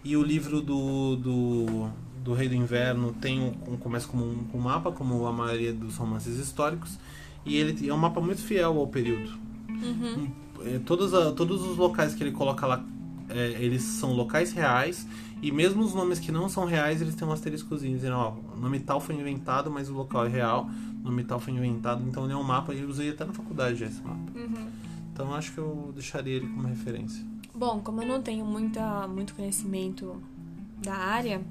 Speaker 2: e o livro do, do, do Rei do Inverno tem um, começa como um, um mapa, como a maioria dos romances históricos, e ele é um mapa muito fiel ao período.
Speaker 1: Uhum.
Speaker 2: É, todos, a- todos os locais que ele coloca lá, é, eles são locais reais, e mesmo os nomes que não são reais, eles têm um asteriscozinho dizendo, ó, o nome tal foi inventado, mas o local é real, o nome tal foi inventado, então ele é um mapa, e eu usei até na faculdade já esse mapa.
Speaker 1: Uhum.
Speaker 2: Então acho que eu deixaria ele como referência.
Speaker 1: Bom, como eu não tenho muita, muito conhecimento da área,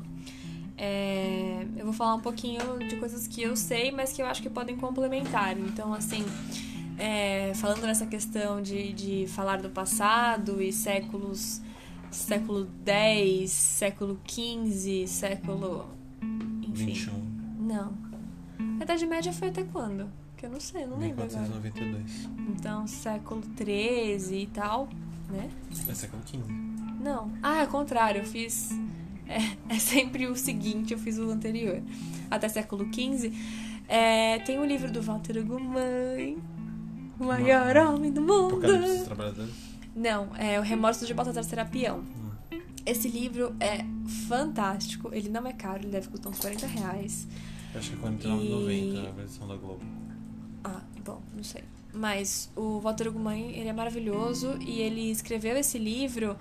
Speaker 1: é, eu vou falar um pouquinho de coisas que eu sei, mas que eu acho que podem complementar. Então, assim, é, falando nessa questão de, de falar do passado e séculos, século X, século XV, século. Enfim.
Speaker 2: 21.
Speaker 1: Não. A Idade Média foi até quando? Que eu não sei, não lembro agora.
Speaker 2: 1492.
Speaker 1: Então, século XIII e tal, né?
Speaker 2: É século XV.
Speaker 1: Não. Ah, é o contrário, eu fiz. É, é sempre o seguinte, eu fiz o anterior. Até século XV. É, tem o livro do Walter Ugumãe. O maior homem do mundo.
Speaker 2: Apocalipse dos Trabalhadores.
Speaker 1: Não, é o Remorso de Baltazar Serapião. Esse livro é fantástico. Ele não é caro, ele deve custar uns 40 reais.
Speaker 2: Eu Acho que é 49,90 a versão da Globo.
Speaker 1: Ah, bom, não sei. Mas o Walter Ugumãe, ele é maravilhoso e ele escreveu esse livro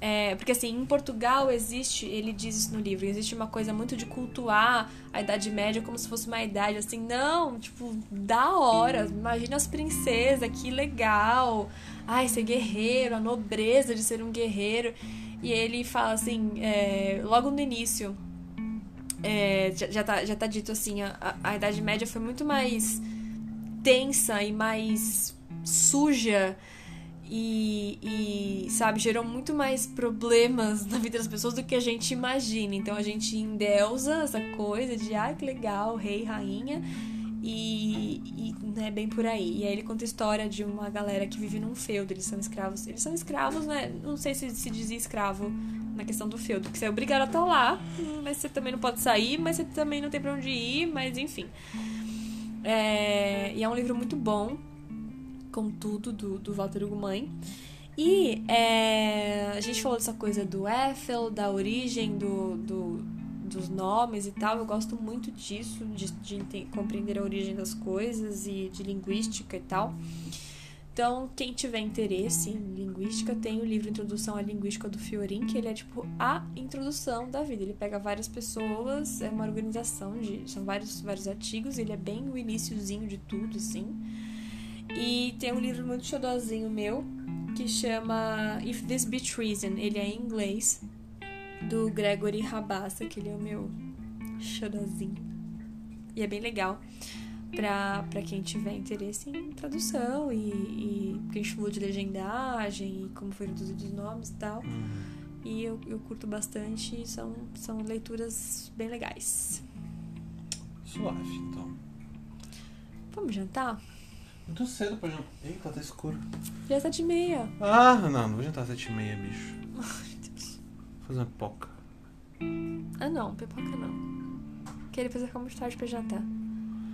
Speaker 1: é, porque assim, em Portugal existe, ele diz isso no livro, existe uma coisa muito de cultuar a Idade Média como se fosse uma idade assim, não, tipo, da hora, imagina as princesas, que legal, ai, ser guerreiro, a nobreza de ser um guerreiro. E ele fala assim, é, logo no início, é, já, já, tá, já tá dito assim, a, a- a Idade Média foi muito mais tensa e mais suja e, e, sabe, gerou muito mais problemas na vida das pessoas do que a gente imagina. Então a gente endeusa essa coisa de, ah, que legal, rei, rainha, e, e não é bem por aí. E aí ele conta a história de uma galera que vive num feudo, eles são escravos. Eles são escravos, né? Não sei se se dizia escravo na questão do feudo, porque você é obrigado a estar lá, mas você também não pode sair, mas você também não tem pra onde ir, mas enfim. É, e é um livro muito bom, com tudo, do, do Walter Ugumãe. E é, a gente falou dessa coisa do Eiffel, da origem do, do- dos nomes e tal. Eu gosto muito disso, de, de compreender a origem das coisas e de linguística e tal. Então, quem tiver interesse em linguística, tem o livro Introdução à Linguística do Fiorin, que ele é tipo a introdução da vida. Ele pega várias pessoas, é uma organização de. São vários, vários artigos, ele é bem o iniciozinho de tudo, assim. E tem um livro muito xodozinho meu que chama If This Be Treason. Ele é em inglês. do Gregory Rabassa, que ele é o meu xodózinho. E é bem legal pra, pra quem tiver interesse em tradução e, e porque a gente falou de legendagem e como foi traduzido os nomes e tal. E eu, eu curto bastante são, são leituras bem legais.
Speaker 2: Suave, então.
Speaker 1: Vamos jantar?
Speaker 2: Muito cedo pra jantar. Eita, tá escuro.
Speaker 1: Já tá de meia.
Speaker 2: Ah, não, não vou jantar às sete e meia, bicho.
Speaker 1: Ai, Deus.
Speaker 2: Vou fazer uma poca.
Speaker 1: Ah, não, pipoca não. Porque depois vai ficar muito tarde pra jantar.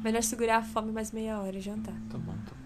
Speaker 1: Melhor segurar a fome mais meia hora e jantar.
Speaker 2: Tá bom, tá bom.